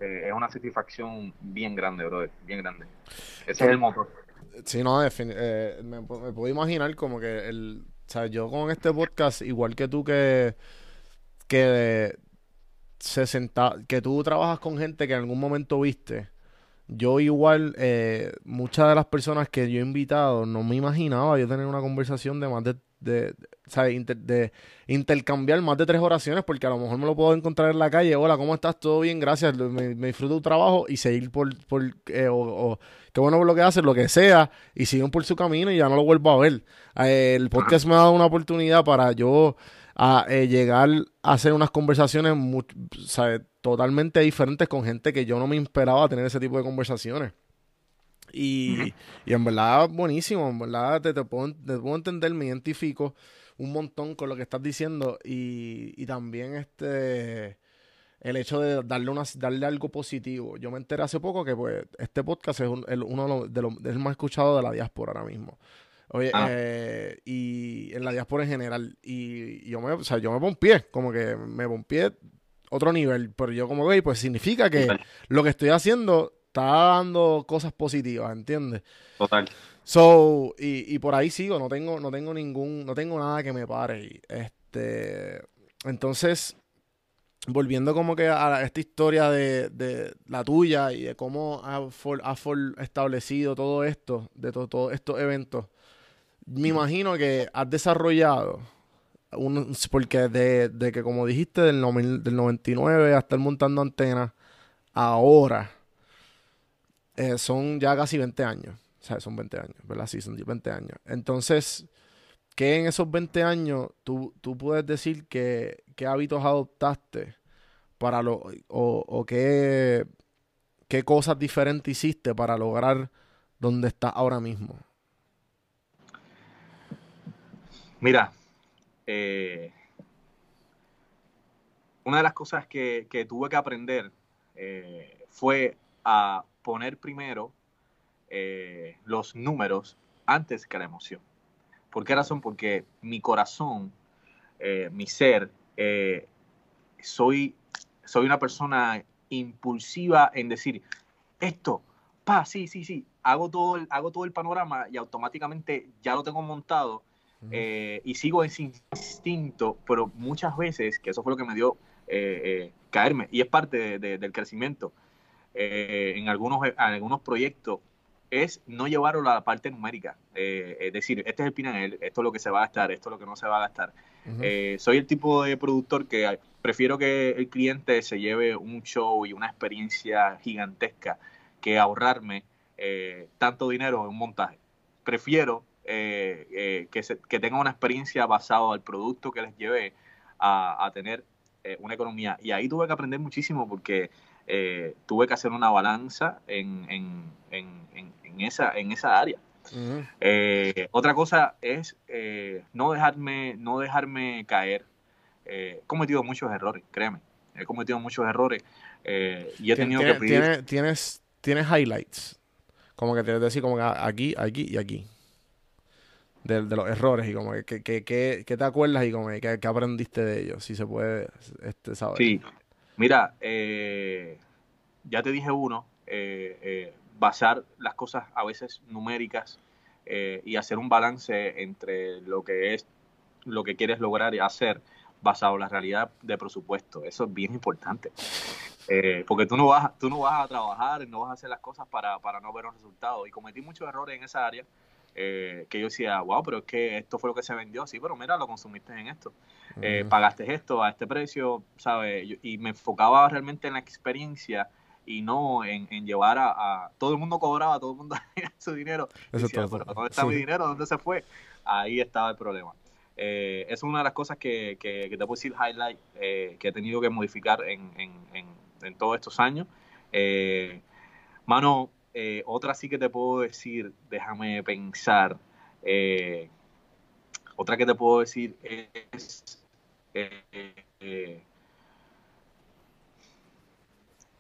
eh, es una satisfacción bien grande, brother, bien grande. Ese es el motor. Sí, no, eh, me, puedo imaginar como que el, o sea, yo con este podcast, igual que tú que, que se senta, que tú trabajas con gente que en algún momento viste, yo igual, eh, muchas de las personas que yo he invitado, no me imaginaba yo tener una conversación de más de de, de intercambiar más de tres oraciones, porque a lo mejor me lo puedo encontrar en la calle. Hola, ¿cómo estás? ¿Todo bien? Gracias. Me, disfruto tu trabajo y seguir por, por eh, o, qué bueno por lo que hace, lo que sea, y siguen por su camino y ya no lo vuelvo a ver. Eh, el podcast me ha dado una oportunidad para yo a, eh, llegar a hacer unas conversaciones totalmente diferentes con gente que yo no me esperaba tener ese tipo de conversaciones. Y, en verdad, buenísimo, en verdad te, te, puedo, te, puedo, entender, me identifico un montón con lo que estás diciendo y, y también este el hecho de darle una, darle algo positivo. Yo me enteré hace poco que pues este podcast es uno de los, de más escuchados de la diáspora ahora mismo. Oye, ah. eh, y en la diáspora en general. Y, yo me, o sea, yo me pompié, como que me pompié otro nivel. Pero yo como que, pues significa que lo que estoy haciendo está dando cosas positivas, ¿entiendes? Total. So, y, y por ahí sigo, no tengo, no tengo ningún, no tengo nada que me pare. Este, entonces, volviendo como que a esta historia de, de la tuya y de cómo ha, establecido todo esto, de todos estos eventos, me imagino que has desarrollado, un, porque de, de, que como dijiste, del, del 99 hasta el montando antenas, ahora eh, son ya casi 20 años. O sea, son 20 años, ¿verdad? Sí, son 20 años. Entonces, ¿qué en esos 20 años tú, tú puedes decir que, qué hábitos adoptaste para lo, o, o qué, qué cosas diferentes hiciste para lograr donde estás ahora mismo? Mira, eh, una de las cosas que, que tuve que aprender eh, fue a poner primero eh, los números antes que la emoción. ¿Por qué razón? Porque mi corazón, eh, mi ser, eh, soy, soy una persona impulsiva en decir esto, pa, sí, sí, sí, hago todo el, hago todo el panorama y automáticamente ya lo tengo montado y sigo ese instinto, pero muchas veces, que eso fue lo que me dio caerme y es parte del crecimiento eh, en, algunos, en algunos proyectos es no llevarlo a la parte numérica. Eh, es decir, este es el pinel, esto es lo que se va a gastar, esto es lo que no se va a gastar. Eh, soy el tipo de productor que prefiero que el cliente se lleve un show y una experiencia gigantesca que ahorrarme eh, tanto dinero en un montaje. Prefiero que, se, que tenga una experiencia basada al producto que les lleve a, tener una economía. Y ahí tuve que aprender muchísimo porque tuve que hacer una balanza en, en, en, en esa, en esa área. otra cosa es no dejarme no dejarme caer he cometido muchos errores créeme he cometido muchos errores y he tenido que pedir... tienes tienes highlights como que tienes que decir como que aquí, aquí y aquí. De, los errores y como que, que, que, te acuerdas y como que, que, aprendiste de ellos, si se puede este, saber. Sí, mira, eh, ya te dije uno, eh, eh, basar las cosas a veces numéricas y hacer un balance entre lo que es lo que quieres lograr y hacer basado en la realidad de presupuesto. Eso es bien importante. Eh, porque tú no, vas, tú no vas a trabajar, no vas a hacer las cosas para, para no ver un resultado. Y cometí muchos errores en esa área eh, que yo decía, wow, pero es que esto fue lo que se vendió. Sí, pero mira, lo consumiste en esto. Eh, pagaste esto a este precio, ¿sabes? y me enfocaba realmente en la experiencia y no en, llevar a, Todo el mundo cobraba, todo el mundo tenía su dinero. Decía, pero ¿dónde está mi dinero? ¿Dónde se fue? Ahí estaba el problema. es una de las cosas que, que, te puedo decir, highlight, que he tenido que modificar en, en todos estos años. Eh, mano, eh, otra sí que te puedo decir, déjame pensar. Eh, otra que te puedo decir es. creo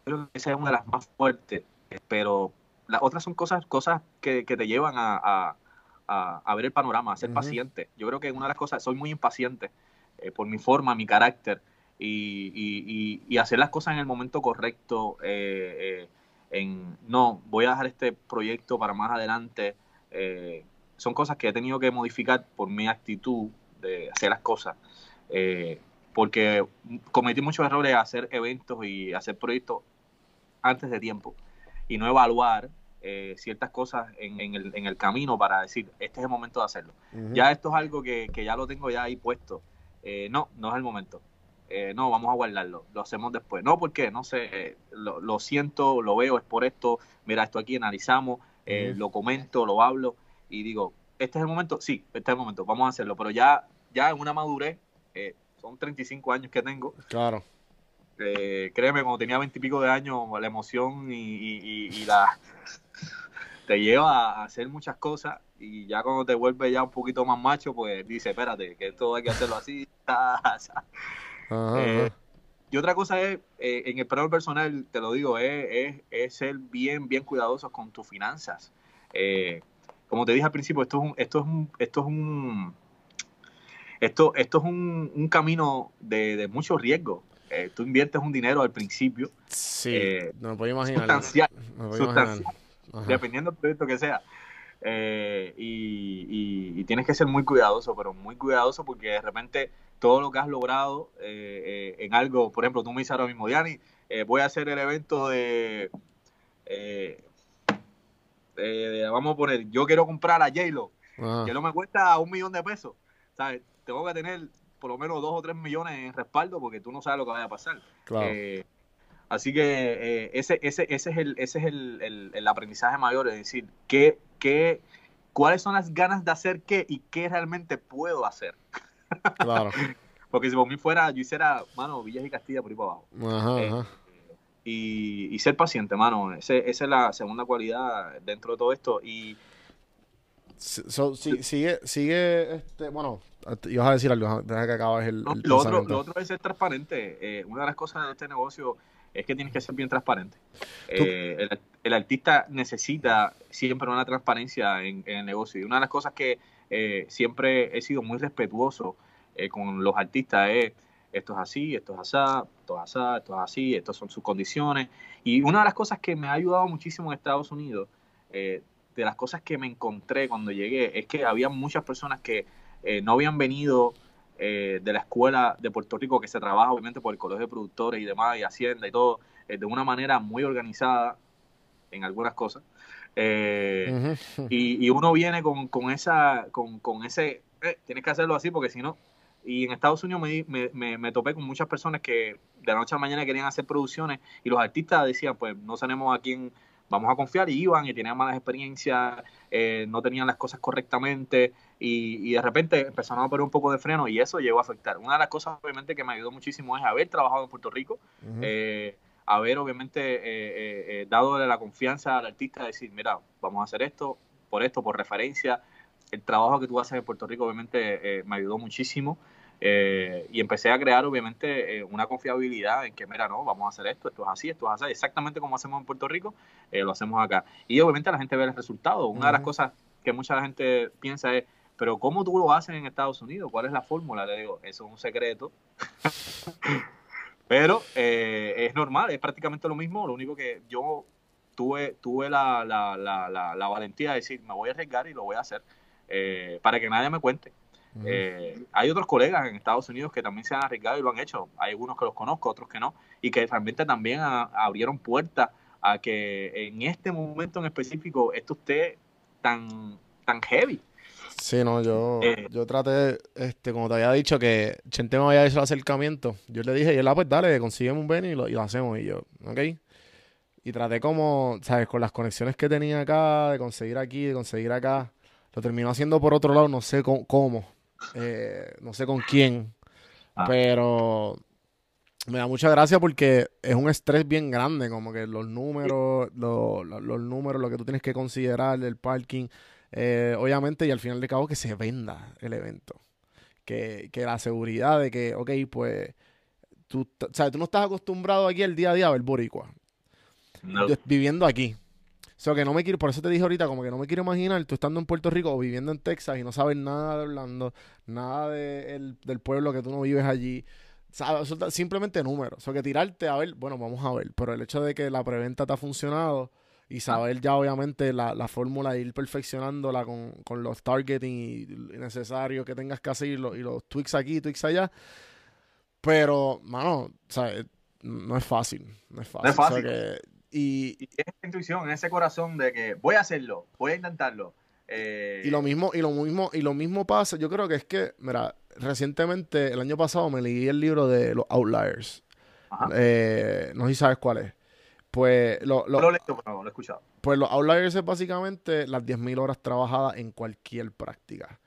que esa es una de las más fuertes, pero las otras son cosas, cosas que, te llevan a, ver el panorama, a ser paciente. Yo creo que una de las cosas, soy muy impaciente por mi forma, mi carácter y, hacer las cosas en el momento correcto. Eh, eh, en no, voy a dejar este proyecto para más adelante. Eh, son cosas que he tenido que modificar por mi actitud de hacer las cosas. porque cometí muchos errores de hacer eventos y hacer proyectos antes de tiempo y no evaluar ciertas cosas en, el, camino para decir, este es el momento de hacerlo. Ya esto es algo que, que, ya lo tengo ya ahí puesto. no, no es el momento. Eh, no, vamos a guardarlo, lo hacemos después. No, ¿por qué? No sé, eh, lo, siento, lo veo, es por esto, mira, esto aquí analizamos, eh, lo comento, lo hablo y digo, ¿este es el momento? Sí, este es el momento, vamos a hacerlo, pero ya, ya en una madurez, son 35 años que tengo. Claro. créeme, cuando tenía 20 y pico de años, la emoción y, la te lleva a hacer muchas cosas y ya cuando te vuelves ya un poquito más macho, pues dice, espérate, que esto hay que hacerlo así. Eh, y otra cosa es, eh, en el plano personal, te lo digo, es, ser bien, bien cuidadoso con tus finanzas. Eh, como te dije al principio, esto es un, esto es un, esto es un, esto, esto es un, camino de, mucho riesgo. tú inviertes un dinero al principio. Sí, no me puedo imaginar. Sustancial, sustancial dependiendo del proyecto que sea. Y, tienes que ser muy cuidadoso, pero muy cuidadoso porque de repente todo lo que has logrado eh, eh, en algo, por ejemplo, tú me dices ahora mismo, Diani, eh, voy a hacer el evento de, vamos a poner, yo quiero comprar a J-Lo, que no me cuesta un millón de pesos, ¿sabes? Tengo que tener por lo menos dos o tres millones en respaldo porque tú no sabes lo que vaya a pasar. así que ese, ese, ese es, el, ese es el, el, aprendizaje mayor, es decir, ¿qué, qué, cuáles son las ganas de hacer qué y qué realmente puedo hacer. Claro. Porque si por mí fuera, yo hiciera, mano, Villas y Castilla por ahí para abajo. Ajá, eh, ajá. Y, ser paciente, mano. esa es la segunda cualidad dentro de todo esto. Y. sigue, sigue, este, bueno, ibas a decir algo, deja que acabes el, lo, otro, lo otro es ser transparente. Eh, una de las cosas de este negocio es que tienes que ser bien transparente. Eh, el, artista necesita siempre una transparencia en, en, el negocio. Y una de las cosas que eh, siempre he sido muy respetuoso eh, con los artistas. es esto es así, esto es así, esto es así, esto es así, estas son sus condiciones. Y una de las cosas que me ha ayudado muchísimo en Estados Unidos, eh, de las cosas que me encontré cuando llegué, es que había muchas personas que no habían venido de la escuela de Puerto Rico, que se trabaja obviamente por el Colegio de Productores y demás, y Hacienda y todo, de una manera muy organizada en algunas cosas. Eh, y, uno viene con, esa, con, ese, eh, tienes que hacerlo así porque si no, Y en Estados Unidos me, me, me, topé con muchas personas que de la noche a la mañana querían hacer producciones y los artistas decían, pues no tenemos a quién vamos a confiar y iban y tenían malas experiencias, eh, no tenían las cosas correctamente y, de repente empezaron a poner un poco de freno y eso llegó a afectar. Una de las cosas obviamente que me ayudó muchísimo es haber trabajado en Puerto Rico, eh, haber obviamente eh, dado la confianza al artista de decir, mira, vamos a hacer esto, por esto, por referencia. El trabajo que tú haces en Puerto Rico obviamente me ayudó muchísimo. Eh, y empecé a crear, obviamente, eh, una confiabilidad en que, mira, no, vamos a hacer esto, esto es así, esto es así, exactamente como hacemos en Puerto Rico, eh, lo hacemos acá. Y obviamente la gente ve el resultado. Una de las cosas que mucha gente piensa es, pero ¿cómo tú lo haces en Estados Unidos? ¿Cuál es la fórmula? Le digo, eso es un secreto. pero es normal, es prácticamente lo mismo, lo único que yo tuve, tuve la, la, la, la valentía de decir, me voy a arriesgar y lo voy a hacer, para que nadie me cuente. Eh, hay otros colegas en Estados Unidos que también se han arriesgado y lo han hecho. Hay algunos que los conozco, otros que no, y que realmente también abrieron puertas a que en este momento en específico esto esté tan, tan heavy. Sí, no, yo, eh, yo traté, este, como te había dicho, que Chente me había hecho el acercamiento. Yo le dije, y él, ah, pues dale, consígueme un Benny y lo, y lo hacemos. Y yo, ok. Y traté como, ¿sabes? Con las conexiones que tenía acá, de conseguir aquí, de conseguir acá. Lo terminó haciendo por otro lado, no sé cómo. Eh, no sé con quién, ah. pero me da mucha gracia porque es un estrés bien grande, como que los números, los, números, lo que tú tienes que considerar, el parking, eh, obviamente, y al final de cabo que se venda el evento. Que, la seguridad de que, ok, pues, tú, o tú no estás acostumbrado aquí el día a día a ver boricua. viviendo aquí que no me quiero, por eso te dije ahorita, como que no me quiero imaginar tú estando en Puerto Rico o viviendo en Texas y no sabes nada de Orlando, nada de del pueblo que tú no vives allí. simplemente números. O sea, que tirarte a ver, bueno, vamos a ver. Pero el hecho de que la preventa te ha funcionado y saber ya obviamente la, la fórmula de ir perfeccionándola con, con los targeting necesarios que tengas que hacer y, los tweaks aquí, tweaks allá. Pero, mano, ¿sabes? no es fácil. No es fácil. No es fácil. Y, esa intuición, ese corazón de que voy a hacerlo, voy a intentarlo. Eh, y lo mismo, y lo mismo, y lo mismo pasa, yo creo que es que, mira, recientemente, el año pasado me leí el libro de los Outliers. Eh, no sé si sabes cuál es. Pues lo, lo, lo, he escuchado. Pues los Outliers es básicamente las 10.000 horas trabajadas en cualquier práctica.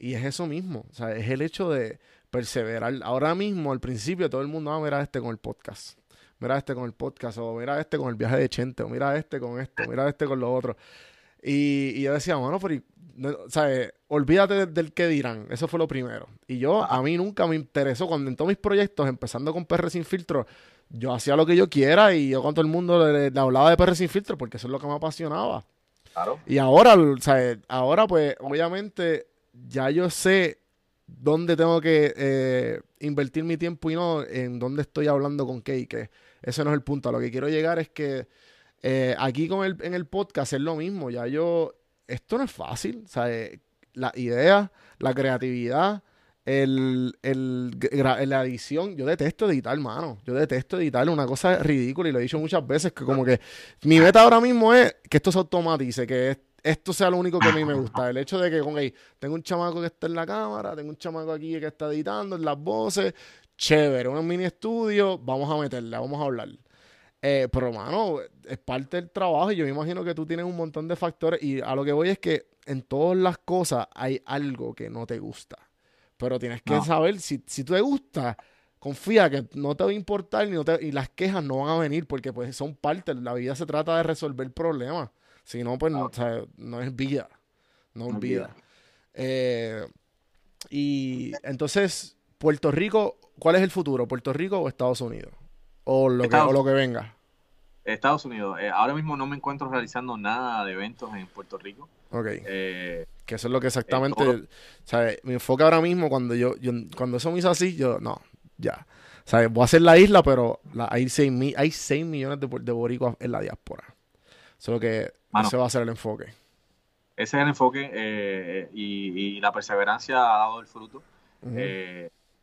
Y es eso mismo, o sea, es el hecho de perseverar. Ahora mismo, al principio, todo el mundo va a mirar este con el podcast mira este con el podcast, o mira este con el viaje de Chente, o mira este con esto, mira este con lo otro. Y, y yo decía, bueno, pero, ¿sabes? Olvídate del, que dirán, eso fue lo primero. Y yo, a mí nunca me interesó, cuando en todos mis proyectos, empezando con PR Sin Filtro, yo hacía lo que yo quiera y yo con todo el mundo le, hablaba de PR Sin Filtro porque eso es lo que me apasionaba. Claro. Y ahora, ¿sabes? Ahora, pues, obviamente, ya yo sé dónde tengo que eh, invertir mi tiempo y no en dónde estoy hablando con qué y qué. Ese no es el punto. A lo que quiero llegar es que eh, aquí con el, en el podcast es lo mismo. Ya yo, esto no es fácil. O sea, eh, la idea, la creatividad, el, el, la edición. Yo detesto editar, mano. Yo detesto editar. Una cosa ridícula y lo he dicho muchas veces que como que mi meta ahora mismo es que esto se automatice, que esto sea lo único que a mí me gusta. El hecho de que, con tengo un chamaco que está en la cámara, tengo un chamaco aquí que está editando en las voces, chévere, un mini estudio, vamos a meterla, vamos a hablar. Eh, pero, mano, es parte del trabajo y yo me imagino que tú tienes un montón de factores y a lo que voy es que en todas las cosas hay algo que no te gusta. Pero tienes que saber, si, si te gusta, confía que no te va a importar ni y las quejas no van a venir porque pues son parte, la vida se trata de resolver problemas. Si no, pues no, no es vida. No es vida. Eh, y entonces, Puerto Rico, ¿cuál es el futuro? ¿Puerto Rico o Estados Unidos? O lo, que, lo que venga. Estados Unidos. Eh, ahora mismo no me encuentro realizando nada de eventos en Puerto Rico. Ok. Eh, que eso es lo que exactamente. o sea, mi enfoque ahora mismo, cuando yo, cuando eso me hizo así, yo, no, ya. Sea, voy a hacer la isla, pero hay, 6, hay 6 millones de, de boricuas en la diáspora. Solo que ese va a ser el enfoque. Ese es el enfoque eh, y, la perseverancia ha dado el fruto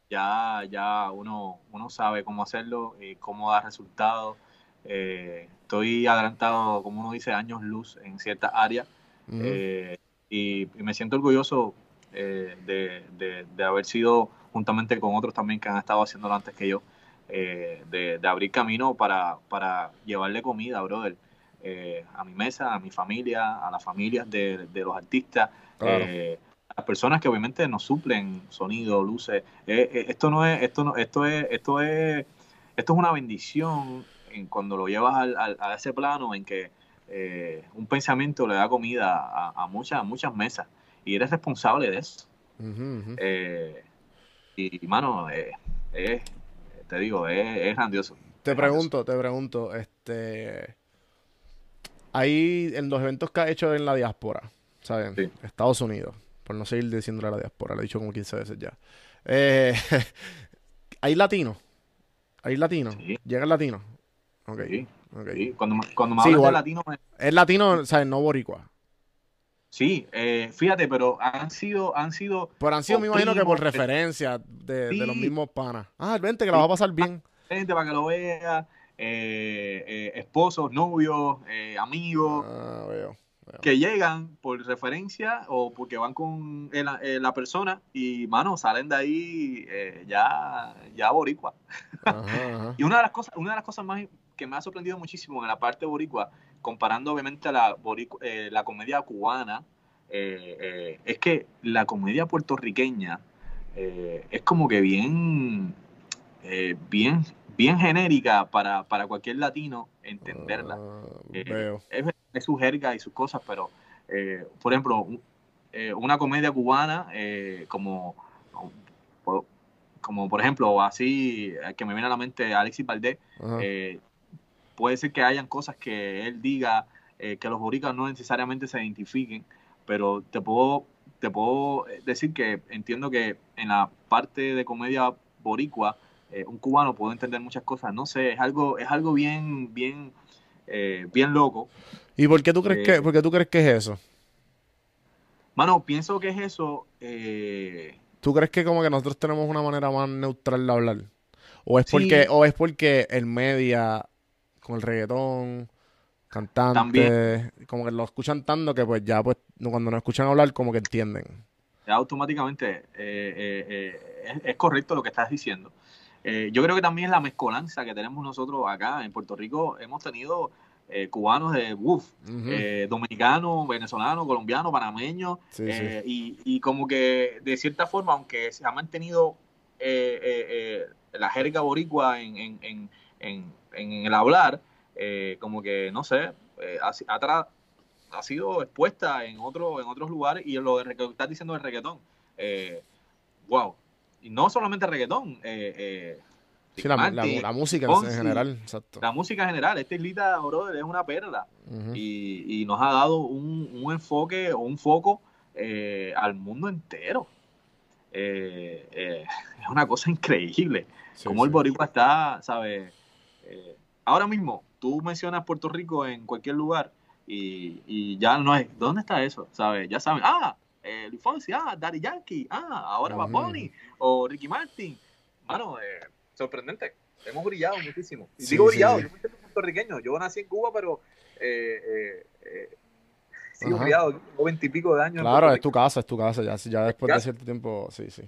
ya, ya uno, uno sabe cómo hacerlo, y cómo dar resultados. Eh, estoy adelantado, como uno dice, años luz en ciertas áreas eh, y, me siento orgulloso eh, de, haber sido juntamente con otros también que han estado haciéndolo antes que yo, eh, de, abrir camino para, para llevarle comida, brother, eh, a mi mesa, a mi familia, a las familias de, los artistas. Eh, a las personas que obviamente nos suplen sonido, luces. esto no es, esto no, esto es, esto es, esto es una bendición en cuando lo llevas al, a ese plano en que un pensamiento le da comida a, muchas, muchas mesas y eres responsable de eso. y, mano, te digo, es, grandioso. Te pregunto, te pregunto, este, ahí en los eventos que ha hecho en la diáspora, ¿saben? Estados Unidos, por no seguir diciéndole a la diáspora, lo he dicho como 15 veces ya. Eh, ¿Hay latinos? ¿Hay latinos? ¿Llega el latino? Ok. Cuando, cuando me hablas de latino... Es latino, ¿sabes? No boricua. Sí, eh, fíjate, pero han sido, han sido. Pero han sido, me imagino que por referencia de, los mismos panas. Ah, vente, que la va a pasar bien. Gente para que lo vea, eh, eh, esposos, novios, amigos. Ah, veo, Que llegan por referencia o porque van con la persona y, mano, salen de ahí ya, ya boricua. y una de las cosas, una de las cosas más que me ha sorprendido muchísimo en la parte boricua comparando obviamente la, eh, la comedia cubana, eh, eh, es que la comedia puertorriqueña es como que bien, bien, bien genérica para, cualquier latino entenderla. Es, su jerga y sus cosas, pero, por ejemplo, una comedia cubana como como por ejemplo así que me viene a la mente Alexis Valdés puede ser que hayan cosas que él diga eh, que los boricuas no necesariamente se identifiquen, pero te puedo, te puedo decir que entiendo que en la parte de comedia boricua, eh, un cubano puede entender muchas cosas. No sé, es algo, es algo bien, bien, eh, bien loco. ¿Y por qué tú crees que, por tú crees que es eso? Mano, pienso que es eso. ¿Tú crees que como que nosotros tenemos una manera más neutral de hablar? ¿O es porque, o es porque el media con el reggaetón, cantantes, como que lo escuchan tanto que pues ya pues cuando nos escuchan hablar como que entienden. Ya automáticamente eh, eh, eh, es, correcto lo que estás diciendo. yo creo que también es la mezcolanza que tenemos nosotros acá en Puerto Rico. Hemos tenido cubanos de uff, dominicanos, venezolanos, colombianos, panameños, Y, y, como que de cierta forma, aunque se ha mantenido la jerga boricua en, en, en, en el hablar, eh, como que, no sé, eh, ha, ha, sido expuesta en, otro, en otros lugares y lo que estás diciendo del reggaetón. Eh, wow. Y no solamente reggaetón. Eh, sí, la, música en general. La música en general. Esta islita, brother, es una perla. y, y, nos ha dado un, un enfoque o un foco al mundo entero. es una cosa increíble. como el boricua está, ¿sabes? Eh, ahora mismo, tú mencionas Puerto Rico en cualquier lugar y, ya no es, ¿dónde está eso? ¿Sabes? Ya saben, ah, eh, Luis Fonsi, ah, Daddy Yankee, ah, ahora va Bonnie o Ricky Martin. Bueno, eh, sorprendente. Hemos brillado muchísimo. Y digo brillado, yo soy puertorriqueño. Yo nací en Cuba, pero eh, eh, sigo brillado. Tengo veintipico de años. Claro, es tu casa, es tu casa. Ya, ya después de cierto tiempo, sí, sí.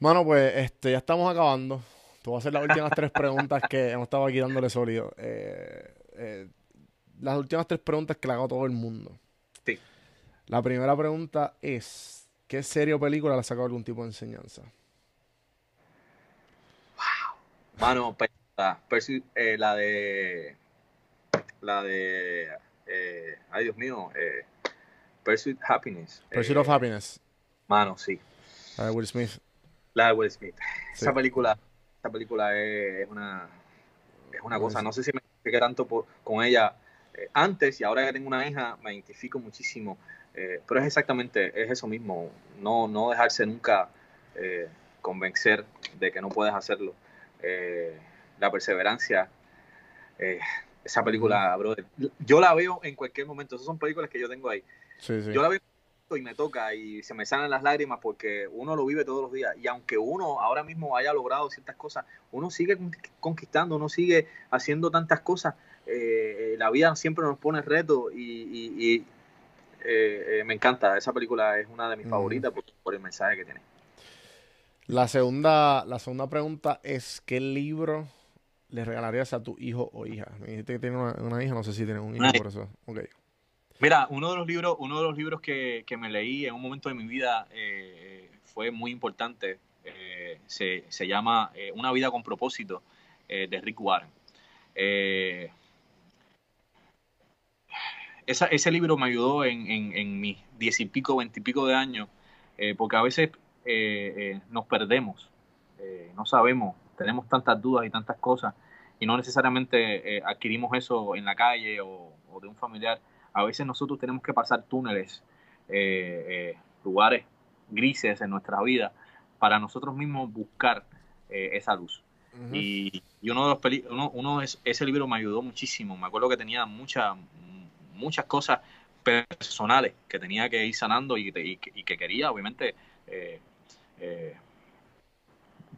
Bueno, pues este, ya estamos acabando. Te voy a hacer las últimas tres preguntas que hemos estado aquí dándole sólido. Eh, eh, las últimas tres preguntas que le hago a todo el mundo. Sí. La primera pregunta es: ¿qué serie o película le ha sacado algún tipo de enseñanza? Mano, eh, la de. La de. ay, Dios mío. Pursuit Happiness. Pursuit of Happiness. Mano, sí. La de Will Smith. La de Will Smith. Esa película esta película es, una, es una cosa, no sé si me identifique tanto con ella eh, antes y ahora que tengo una hija me identifico muchísimo, eh, pero es exactamente, es eso mismo, no, no dejarse nunca eh, convencer de que no puedes hacerlo. La perseverancia, esa película, brother, yo la veo en cualquier momento, esas son películas que yo tengo ahí. Yo la veo y me toca y se me salen las lágrimas porque uno lo vive todos los días. Y aunque uno ahora mismo haya logrado ciertas cosas, uno sigue conquistando, uno sigue haciendo tantas cosas. Eh, la vida siempre nos pone retos y, eh, eh, me encanta. Esa película es una de mis favoritas por, el mensaje que tiene. La segunda, la segunda pregunta es, ¿qué libro le regalarías a tu hijo o hija? Me dijiste que tiene una, hija, no sé si tiene un hijo por eso. Okay. Mira, uno de los libros, uno de los libros que, me leí en un momento de mi vida eh, fue muy importante. Eh, se, llama eh, Una vida con propósito de Rick Warren. ese libro me ayudó en, en, mis diez y pico, veintipico de años, porque a veces nos perdemos, no sabemos, tenemos tantas dudas y tantas cosas, y no necesariamente adquirimos eso en la calle o de un familiar a veces nosotros tenemos que pasar túneles, eh, eh, lugares grises en nuestra vida para nosotros mismos buscar eh, esa luz. y, uno de los uno, uno es, ese libro me ayudó muchísimo. Me acuerdo que tenía muchas muchas cosas personales que tenía que ir sanando y, que quería, obviamente,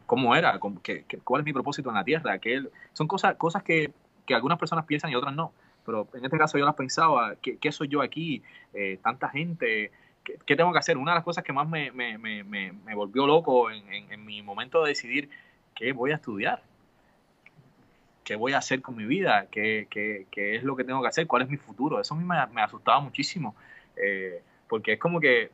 cómo era, cuál es mi propósito en la tierra. Que son cosas, cosas que, que algunas personas piensan y otras no pero en este caso yo las pensaba, ¿qué, soy yo aquí? Eh, tanta gente, ¿qué, tengo que hacer? Una de las cosas que más me, me, me, me volvió loco en, en, mi momento de decidir qué voy a estudiar, qué voy a hacer con mi vida, qué, qué, qué es lo que tengo que hacer, cuál es mi futuro. Eso a mí me, asustaba muchísimo, eh, porque es como que eh,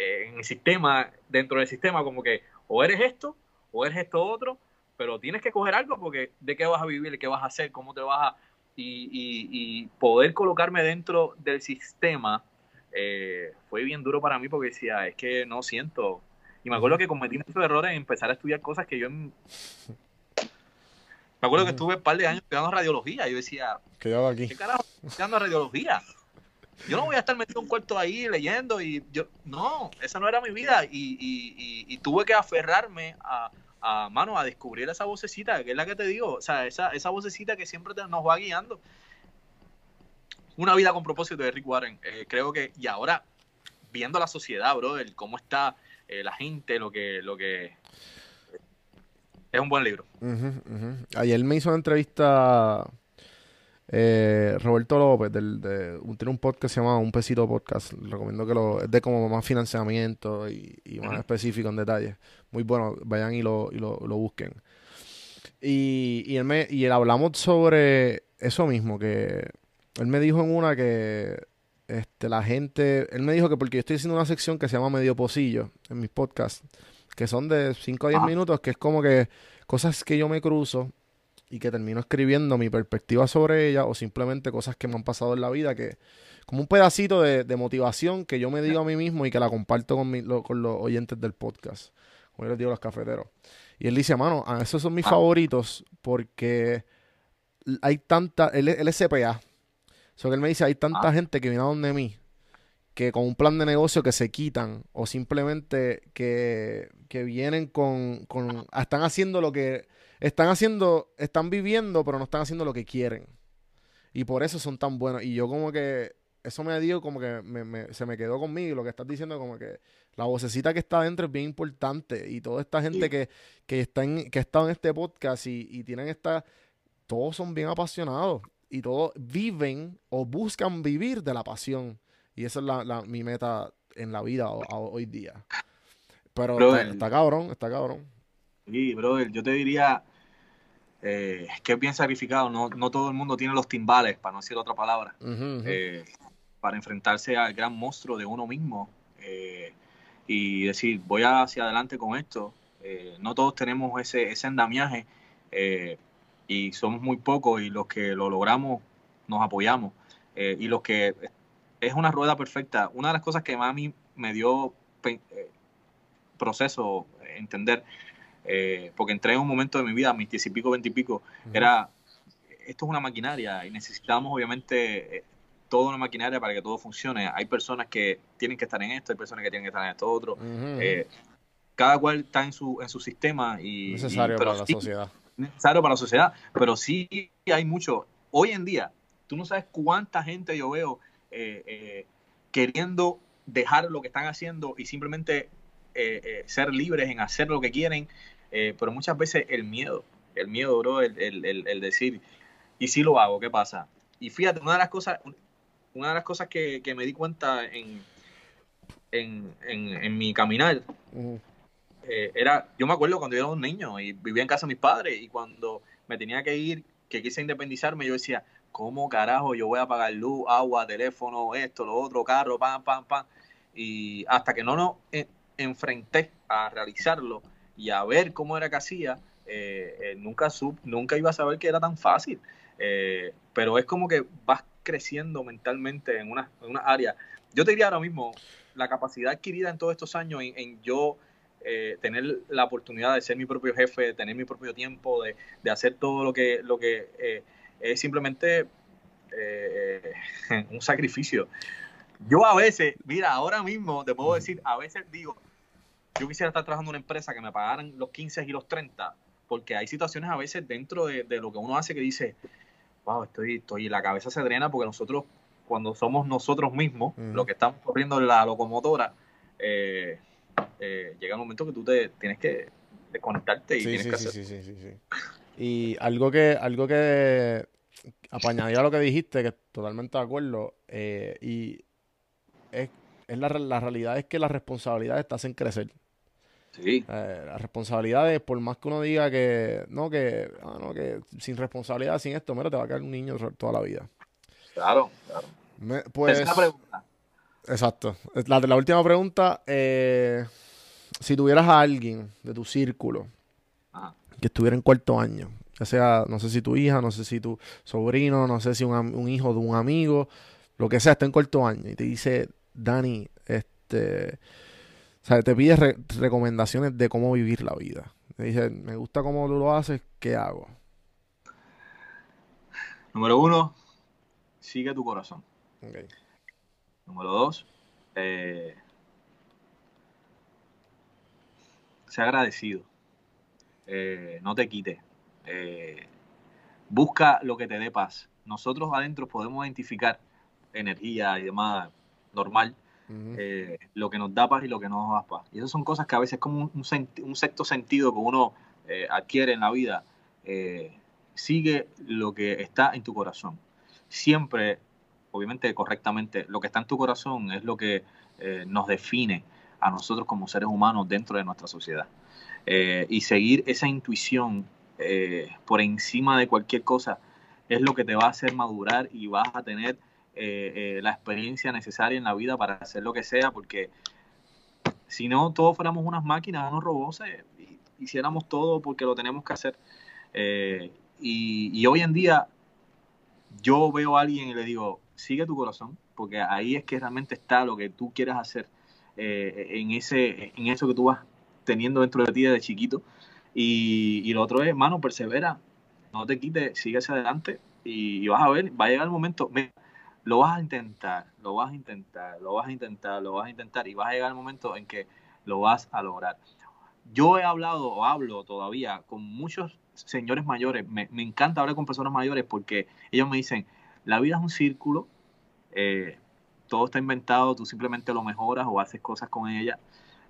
en el sistema, dentro del sistema, como que o eres esto o eres esto otro, pero tienes que coger algo porque de qué vas a vivir, qué vas a hacer, cómo te vas a y, poder colocarme dentro del sistema eh, fue bien duro para mí porque decía, es que no siento. Y me acuerdo que cometí muchos errores en empezar a estudiar cosas que yo... Me acuerdo que estuve un par de años estudiando radiología y yo decía, ¿qué hago aquí? ¿Qué carajo estudiando radiología? Yo no voy a estar metido un cuarto ahí leyendo y yo, no, esa no era mi vida y, y tuve que aferrarme a, a mano a descubrir esa vocecita, que es la que te digo, o sea, esa, esa vocecita que siempre nos va guiando. Una vida con propósito de Rick Warren. Eh, creo que, y ahora, viendo la sociedad, brother, cómo está eh, la gente, lo que, lo que es un buen libro. Ayer me hizo una entrevista eh, Roberto López, del, de, tiene un podcast que se llama Un Pesito Podcast. Recomiendo que lo. Es de como más financiamiento y, más específico en detalle. Muy bueno, vayan y lo, y lo, busquen. Y, y, él me, y él hablamos sobre eso mismo, que él me dijo en una que este, la gente. Él me dijo que porque yo estoy haciendo una sección que se llama Medio Pocillo en mis podcasts, que son de 5 a 10 minutos, que es como que cosas que yo me cruzo y que termino escribiendo mi perspectiva sobre ella o simplemente cosas que me han pasado en la vida que como un pedacito de, motivación que yo me digo a mí mismo y que la comparto con, con los oyentes del podcast como yo les digo a los cafeteros y él dice mano ah, esos son mis ah. favoritos porque hay tanta él, es CPA so que él me dice hay tanta ah. gente que viene a donde mí que con un plan de negocio que se quitan o simplemente que, que vienen con, con están haciendo lo que están haciendo, están viviendo, pero no están haciendo lo que quieren. Y por eso son tan buenos. Y yo como que, eso me dio como que se me quedó conmigo. Lo que estás diciendo como que la vocecita que está adentro es bien importante. Y toda esta gente que, que, está en, que ha estado en este podcast y, tienen esta, todos son bien apasionados. Y todos viven o buscan vivir de la pasión. Y esa es la, mi meta en la vida hoy día. Pero está, cabrón, está cabrón. Sí, brother, yo te diría, eh, que es bien sacrificado. No, no, todo el mundo tiene los timbales, para no decir otra palabra, eh, para enfrentarse al gran monstruo de uno mismo eh, y decir, voy hacia adelante con esto. no todos tenemos ese, ese andamiaje y somos muy pocos y los que lo logramos nos apoyamos. y los que es una rueda perfecta. Una de las cosas que más a mí me dio proceso entender eh, porque entré en un momento de mi vida, mis diez y pico, veinte y pico, era, esto es una maquinaria y necesitamos obviamente eh, toda una maquinaria para que todo funcione. Hay personas que tienen que estar en esto, hay personas que tienen que estar en esto otro. Eh, cada cual está en su, en su sistema y... Necesario para la sociedad. Necesario para la sociedad, pero sí hay mucho. Hoy en día, tú no sabes cuánta gente yo veo queriendo dejar lo que están haciendo y simplemente eh, eh, ser libres en hacer lo que quieren, eh, pero muchas veces el miedo, el miedo, bro, el, el, decir, y si lo hago, ¿qué pasa? Y fíjate, una de las cosas, una de las cosas que, me di cuenta en, en, en, mi caminar eh, era, yo me acuerdo cuando yo era un niño y vivía en casa de mis padres y cuando me tenía que ir, que quise independizarme, yo decía, ¿cómo carajo yo voy a pagar luz, agua, teléfono, esto, lo otro, carro, pam, pam, pam? Y hasta que no nos enfrenté a realizarlo y a ver cómo era que hacía, eh, eh, nunca, nunca iba a saber que era tan fácil. Eh, pero es como que vas creciendo mentalmente en una, en una área. Yo te diría ahora mismo, la capacidad adquirida en todos estos años en, yo tener la oportunidad de ser mi propio jefe, de tener mi propio tiempo, de, de hacer todo lo que, lo que es simplemente un sacrificio. Yo a veces, mira, ahora mismo te puedo decir, a veces digo, yo quisiera estar trabajando en una empresa que me pagaran los 15 y los 30, porque hay situaciones a veces dentro de, lo que uno hace que dice, wow, estoy, estoy, la cabeza se drena porque nosotros, cuando somos nosotros mismos, lo que estamos corriendo en la locomotora, eh, eh, llega un momento que tú te tienes que desconectarte y tienes que hacer. Sí, sí, sí, sí. Y algo que, algo que apañaría lo que dijiste, que totalmente de acuerdo, eh, y es, es la, la, realidad es que las responsabilidades te hacen crecer. Sí. Eh, las responsabilidades, por más que uno diga que no, que, ah, no, que sin responsabilidad, sin esto, mira, te va a quedar un niño toda la vida. Claro, claro. pues, pregunta. Exacto. La, la última pregunta, eh, si tuvieras a alguien de tu círculo que estuviera en cuarto año, ya sea, no sé si tu hija, no sé si tu sobrino, no sé si un, un hijo de un amigo, lo que sea, está en cuarto año y te dice, Dani, este o sea, te pide recomendaciones de cómo vivir la vida. Te dice, me gusta cómo tú lo haces, ¿qué hago? Número uno, sigue tu corazón. Número dos, eh, sea agradecido. Eh, no te quite. Eh, busca lo que te dé paz. Nosotros adentro podemos identificar energía y demás normal eh, lo que nos da paz y lo que no nos da paz. Y esas son cosas que a veces como un, sexto sentido que uno eh, adquiere en la vida. Eh, sigue lo que está en tu corazón. Siempre, obviamente correctamente, lo que está en tu corazón es lo que nos define a nosotros como seres humanos dentro de nuestra sociedad. y seguir esa intuición por encima de cualquier cosa es lo que te va a hacer madurar y vas a tener eh, eh, la experiencia necesaria en la vida para hacer lo que sea, porque si no, todos fuéramos unas máquinas, unos robots, eh, y hiciéramos todo porque lo tenemos que hacer. y, hoy en día yo veo a alguien y le digo, sigue tu corazón, porque ahí es que realmente está lo que tú quieres hacer en, ese, en eso que tú vas teniendo dentro de ti desde chiquito. Y, y lo otro es, mano, persevera, no te quites, sigue hacia adelante y, vas a ver, va a llegar el momento lo vas a intentar, lo vas a intentar, lo vas a intentar, lo vas a intentar y vas a llegar el momento en que lo vas a lograr. Yo he hablado o hablo todavía con muchos señores mayores, me, encanta hablar con personas mayores porque ellos me dicen, la vida es un círculo, eh, todo está inventado, tú simplemente lo mejoras o haces cosas con ella.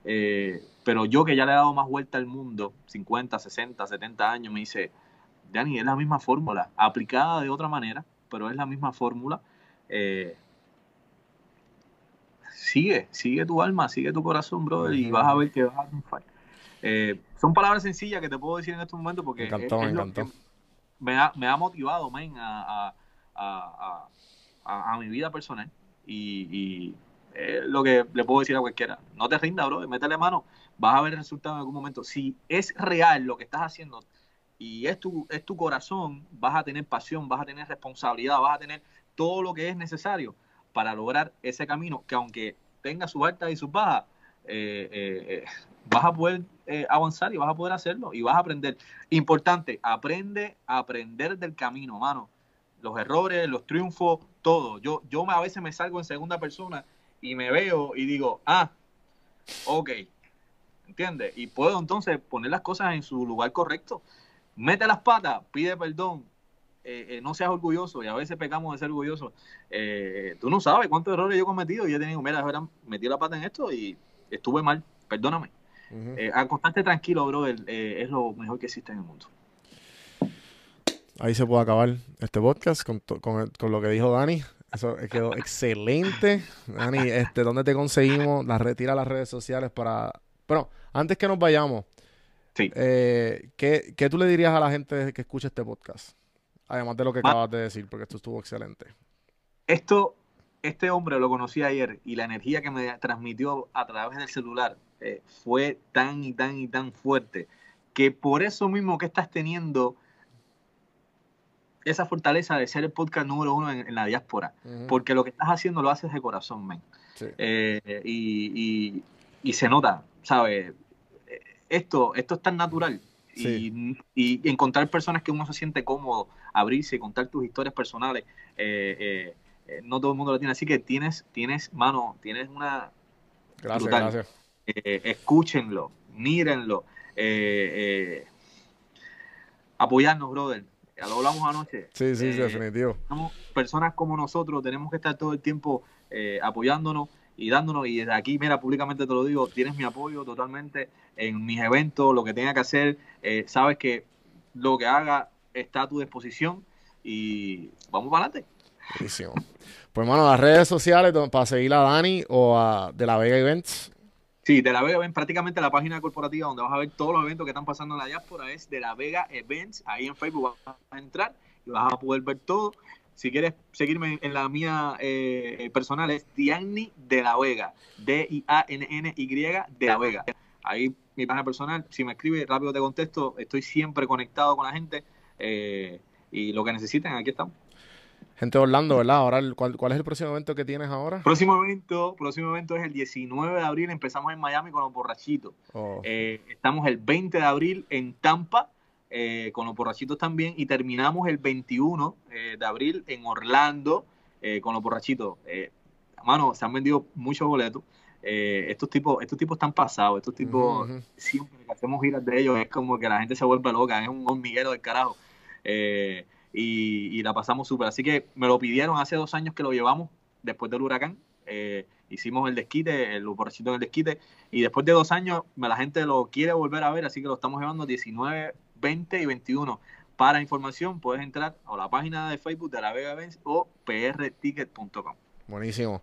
Eh, pero yo que ya le he dado más vuelta al mundo, 50, 60, 70 años, me dice, Dani, es la misma fórmula, aplicada de otra manera, pero es la misma fórmula eh, sigue, sigue tu alma, sigue tu corazón, brother, y vas a ver que vas a triunfar. Eh, son palabras sencillas que te puedo decir en estos momentos porque me, me, ha, me, ha, motivado a, a, a, mi vida personal y, y lo que le puedo decir a cualquiera. No te rindas, bro, métele mano, vas a ver el resultado en algún momento. Si es real lo que estás haciendo y es tu, es tu corazón, vas a tener pasión, vas a tener responsabilidad, vas a tener todo lo que es necesario para lograr ese camino que aunque tenga sus altas y sus bajas, eh, eh, eh, vas a poder avanzar y vas a poder hacerlo y vas a aprender. Importante, aprende a aprender del camino, mano. Los errores, los triunfos, todo. Yo, yo a veces me salgo en segunda persona y me veo y digo, ah, ok, ¿entiendes? Y puedo entonces poner las cosas en su lugar correcto. Mete las patas, pide perdón, eh, eh, no seas orgulloso y a veces pecamos de ser orgullosos. Eh, tú no sabes cuántos errores yo he cometido y he tenido, mira, metí la pata en esto y estuve mal, perdóname. acostarte tranquilo, brother, es lo mejor que existe en el mundo. Ahí se puede acabar este podcast con, con, lo que dijo Dani. Eso quedó excelente. Dani, este, ¿dónde te conseguimos? La retira las redes sociales para Bueno, antes que nos vayamos, Sí. eh, ¿qué, qué tú le dirías a la gente que escucha este podcast? Además de lo que acabas de decir, porque esto estuvo excelente. Esto, este hombre lo conocí ayer y la energía que me transmitió a través del celular eh, fue tan y tan y tan fuerte que por eso mismo que estás teniendo esa fortaleza de ser el podcast número uno en, en la diáspora, Ujú. porque lo que estás haciendo lo haces de corazón, men. Sí. Eh, y, y- y se nota, ¿sabes? Eh, Esto, esto es tan natural. Sí. Y, y encontrar personas que uno se siente cómodo, abrirse, contar tus historias personales, eh, eh, eh, no todo el mundo lo tiene. Así que tienes, tienes, mano, tienes una... Gracias, brutal. gracias. escúchenlo, mírenlo, apoyarnos, brother. Ya lo hablamos anoche. Sí, sí, Eh, definitivo. somos personas como nosotros, tenemos que estar todo el tiempo eh, apoyándonos y dándonos. Y desde aquí, mira, públicamente te lo digo, tienes mi apoyo totalmente en mis eventos, lo que tenga que hacer. eh, sabes que lo que haga está a tu disposición y vamos para adelante. Buenísimo. Pues, mano, las redes sociales para seguir a Dani o a De La Vega Events. Sí, de La Vega ven prácticamente la página corporativa donde vas a ver todos los eventos que están pasando en la diáspora es de La Vega Events. Ahí en Facebook vas a entrar y vas a poder ver todo. Si quieres seguirme en la mía eh, personal es Dianni de la Vega, D-I-A-N-N-Y de la Vega. Ahí mi página personal, si me escribe rápido te contesto, estoy siempre conectado con la gente eh, y lo que necesiten, aquí estamos. Gente de Orlando, ¿verdad? Ahora, ¿cuál, cuál es el próximo evento que tienes ahora? Próximo evento, próximo evento es el 19 de abril, empezamos en Miami con los borrachitos. Oh, Eh, estamos el 20 de abril en Tampa eh, con los borrachitos también y terminamos el 21 eh, de abril en Orlando eh, con los borrachitos. Mano, se han vendido muchos boletos. Estos tipos estos tipos están pasados. Estos tipos, siempre que hacemos giras de ellos, es como que la gente se vuelve loca. Es un hormiguero del carajo. Y, y la pasamos súper. Así que me lo pidieron hace dos años que lo llevamos después del huracán. Hicimos el desquite, el borrachito en el desquite. Y después de dos años, la gente lo quiere volver a ver, así que lo estamos llevando 19, 20 y 21. Para información, puedes entrar a la página de Facebook de la Vega Events o prticket.com. Buenísimo.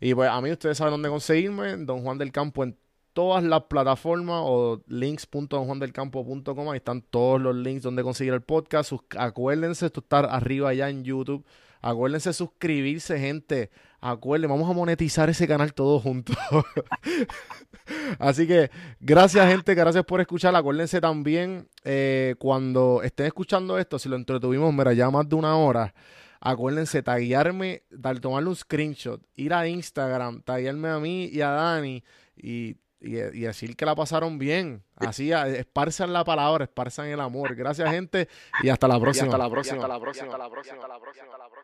Y pues a mí ustedes saben dónde conseguirme, Don Juan del Campo en todas las plataformas o links.donjuandelcampo.com, ahí están todos los links donde conseguir el podcast. Acuérdense, esto está arriba ya en YouTube. Acuérdense suscribirse, gente. Acuérdense, vamos a monetizar ese canal todos juntos. Así que gracias, gente. Gracias por escuchar. Acuérdense también, eh, cuando estén escuchando esto, si lo entretuvimos, mira, ya más de una hora. Acuérdense, taguearme, dar, tomarle un screenshot, ir a Instagram, taguearme a mí y a Dani y, y, y decir que la pasaron bien. Así, esparzan la palabra, esparzan el amor. Gracias, gente, y hasta la próxima. hasta la próxima. hasta la próxima. hasta la próxima. hasta la próxima.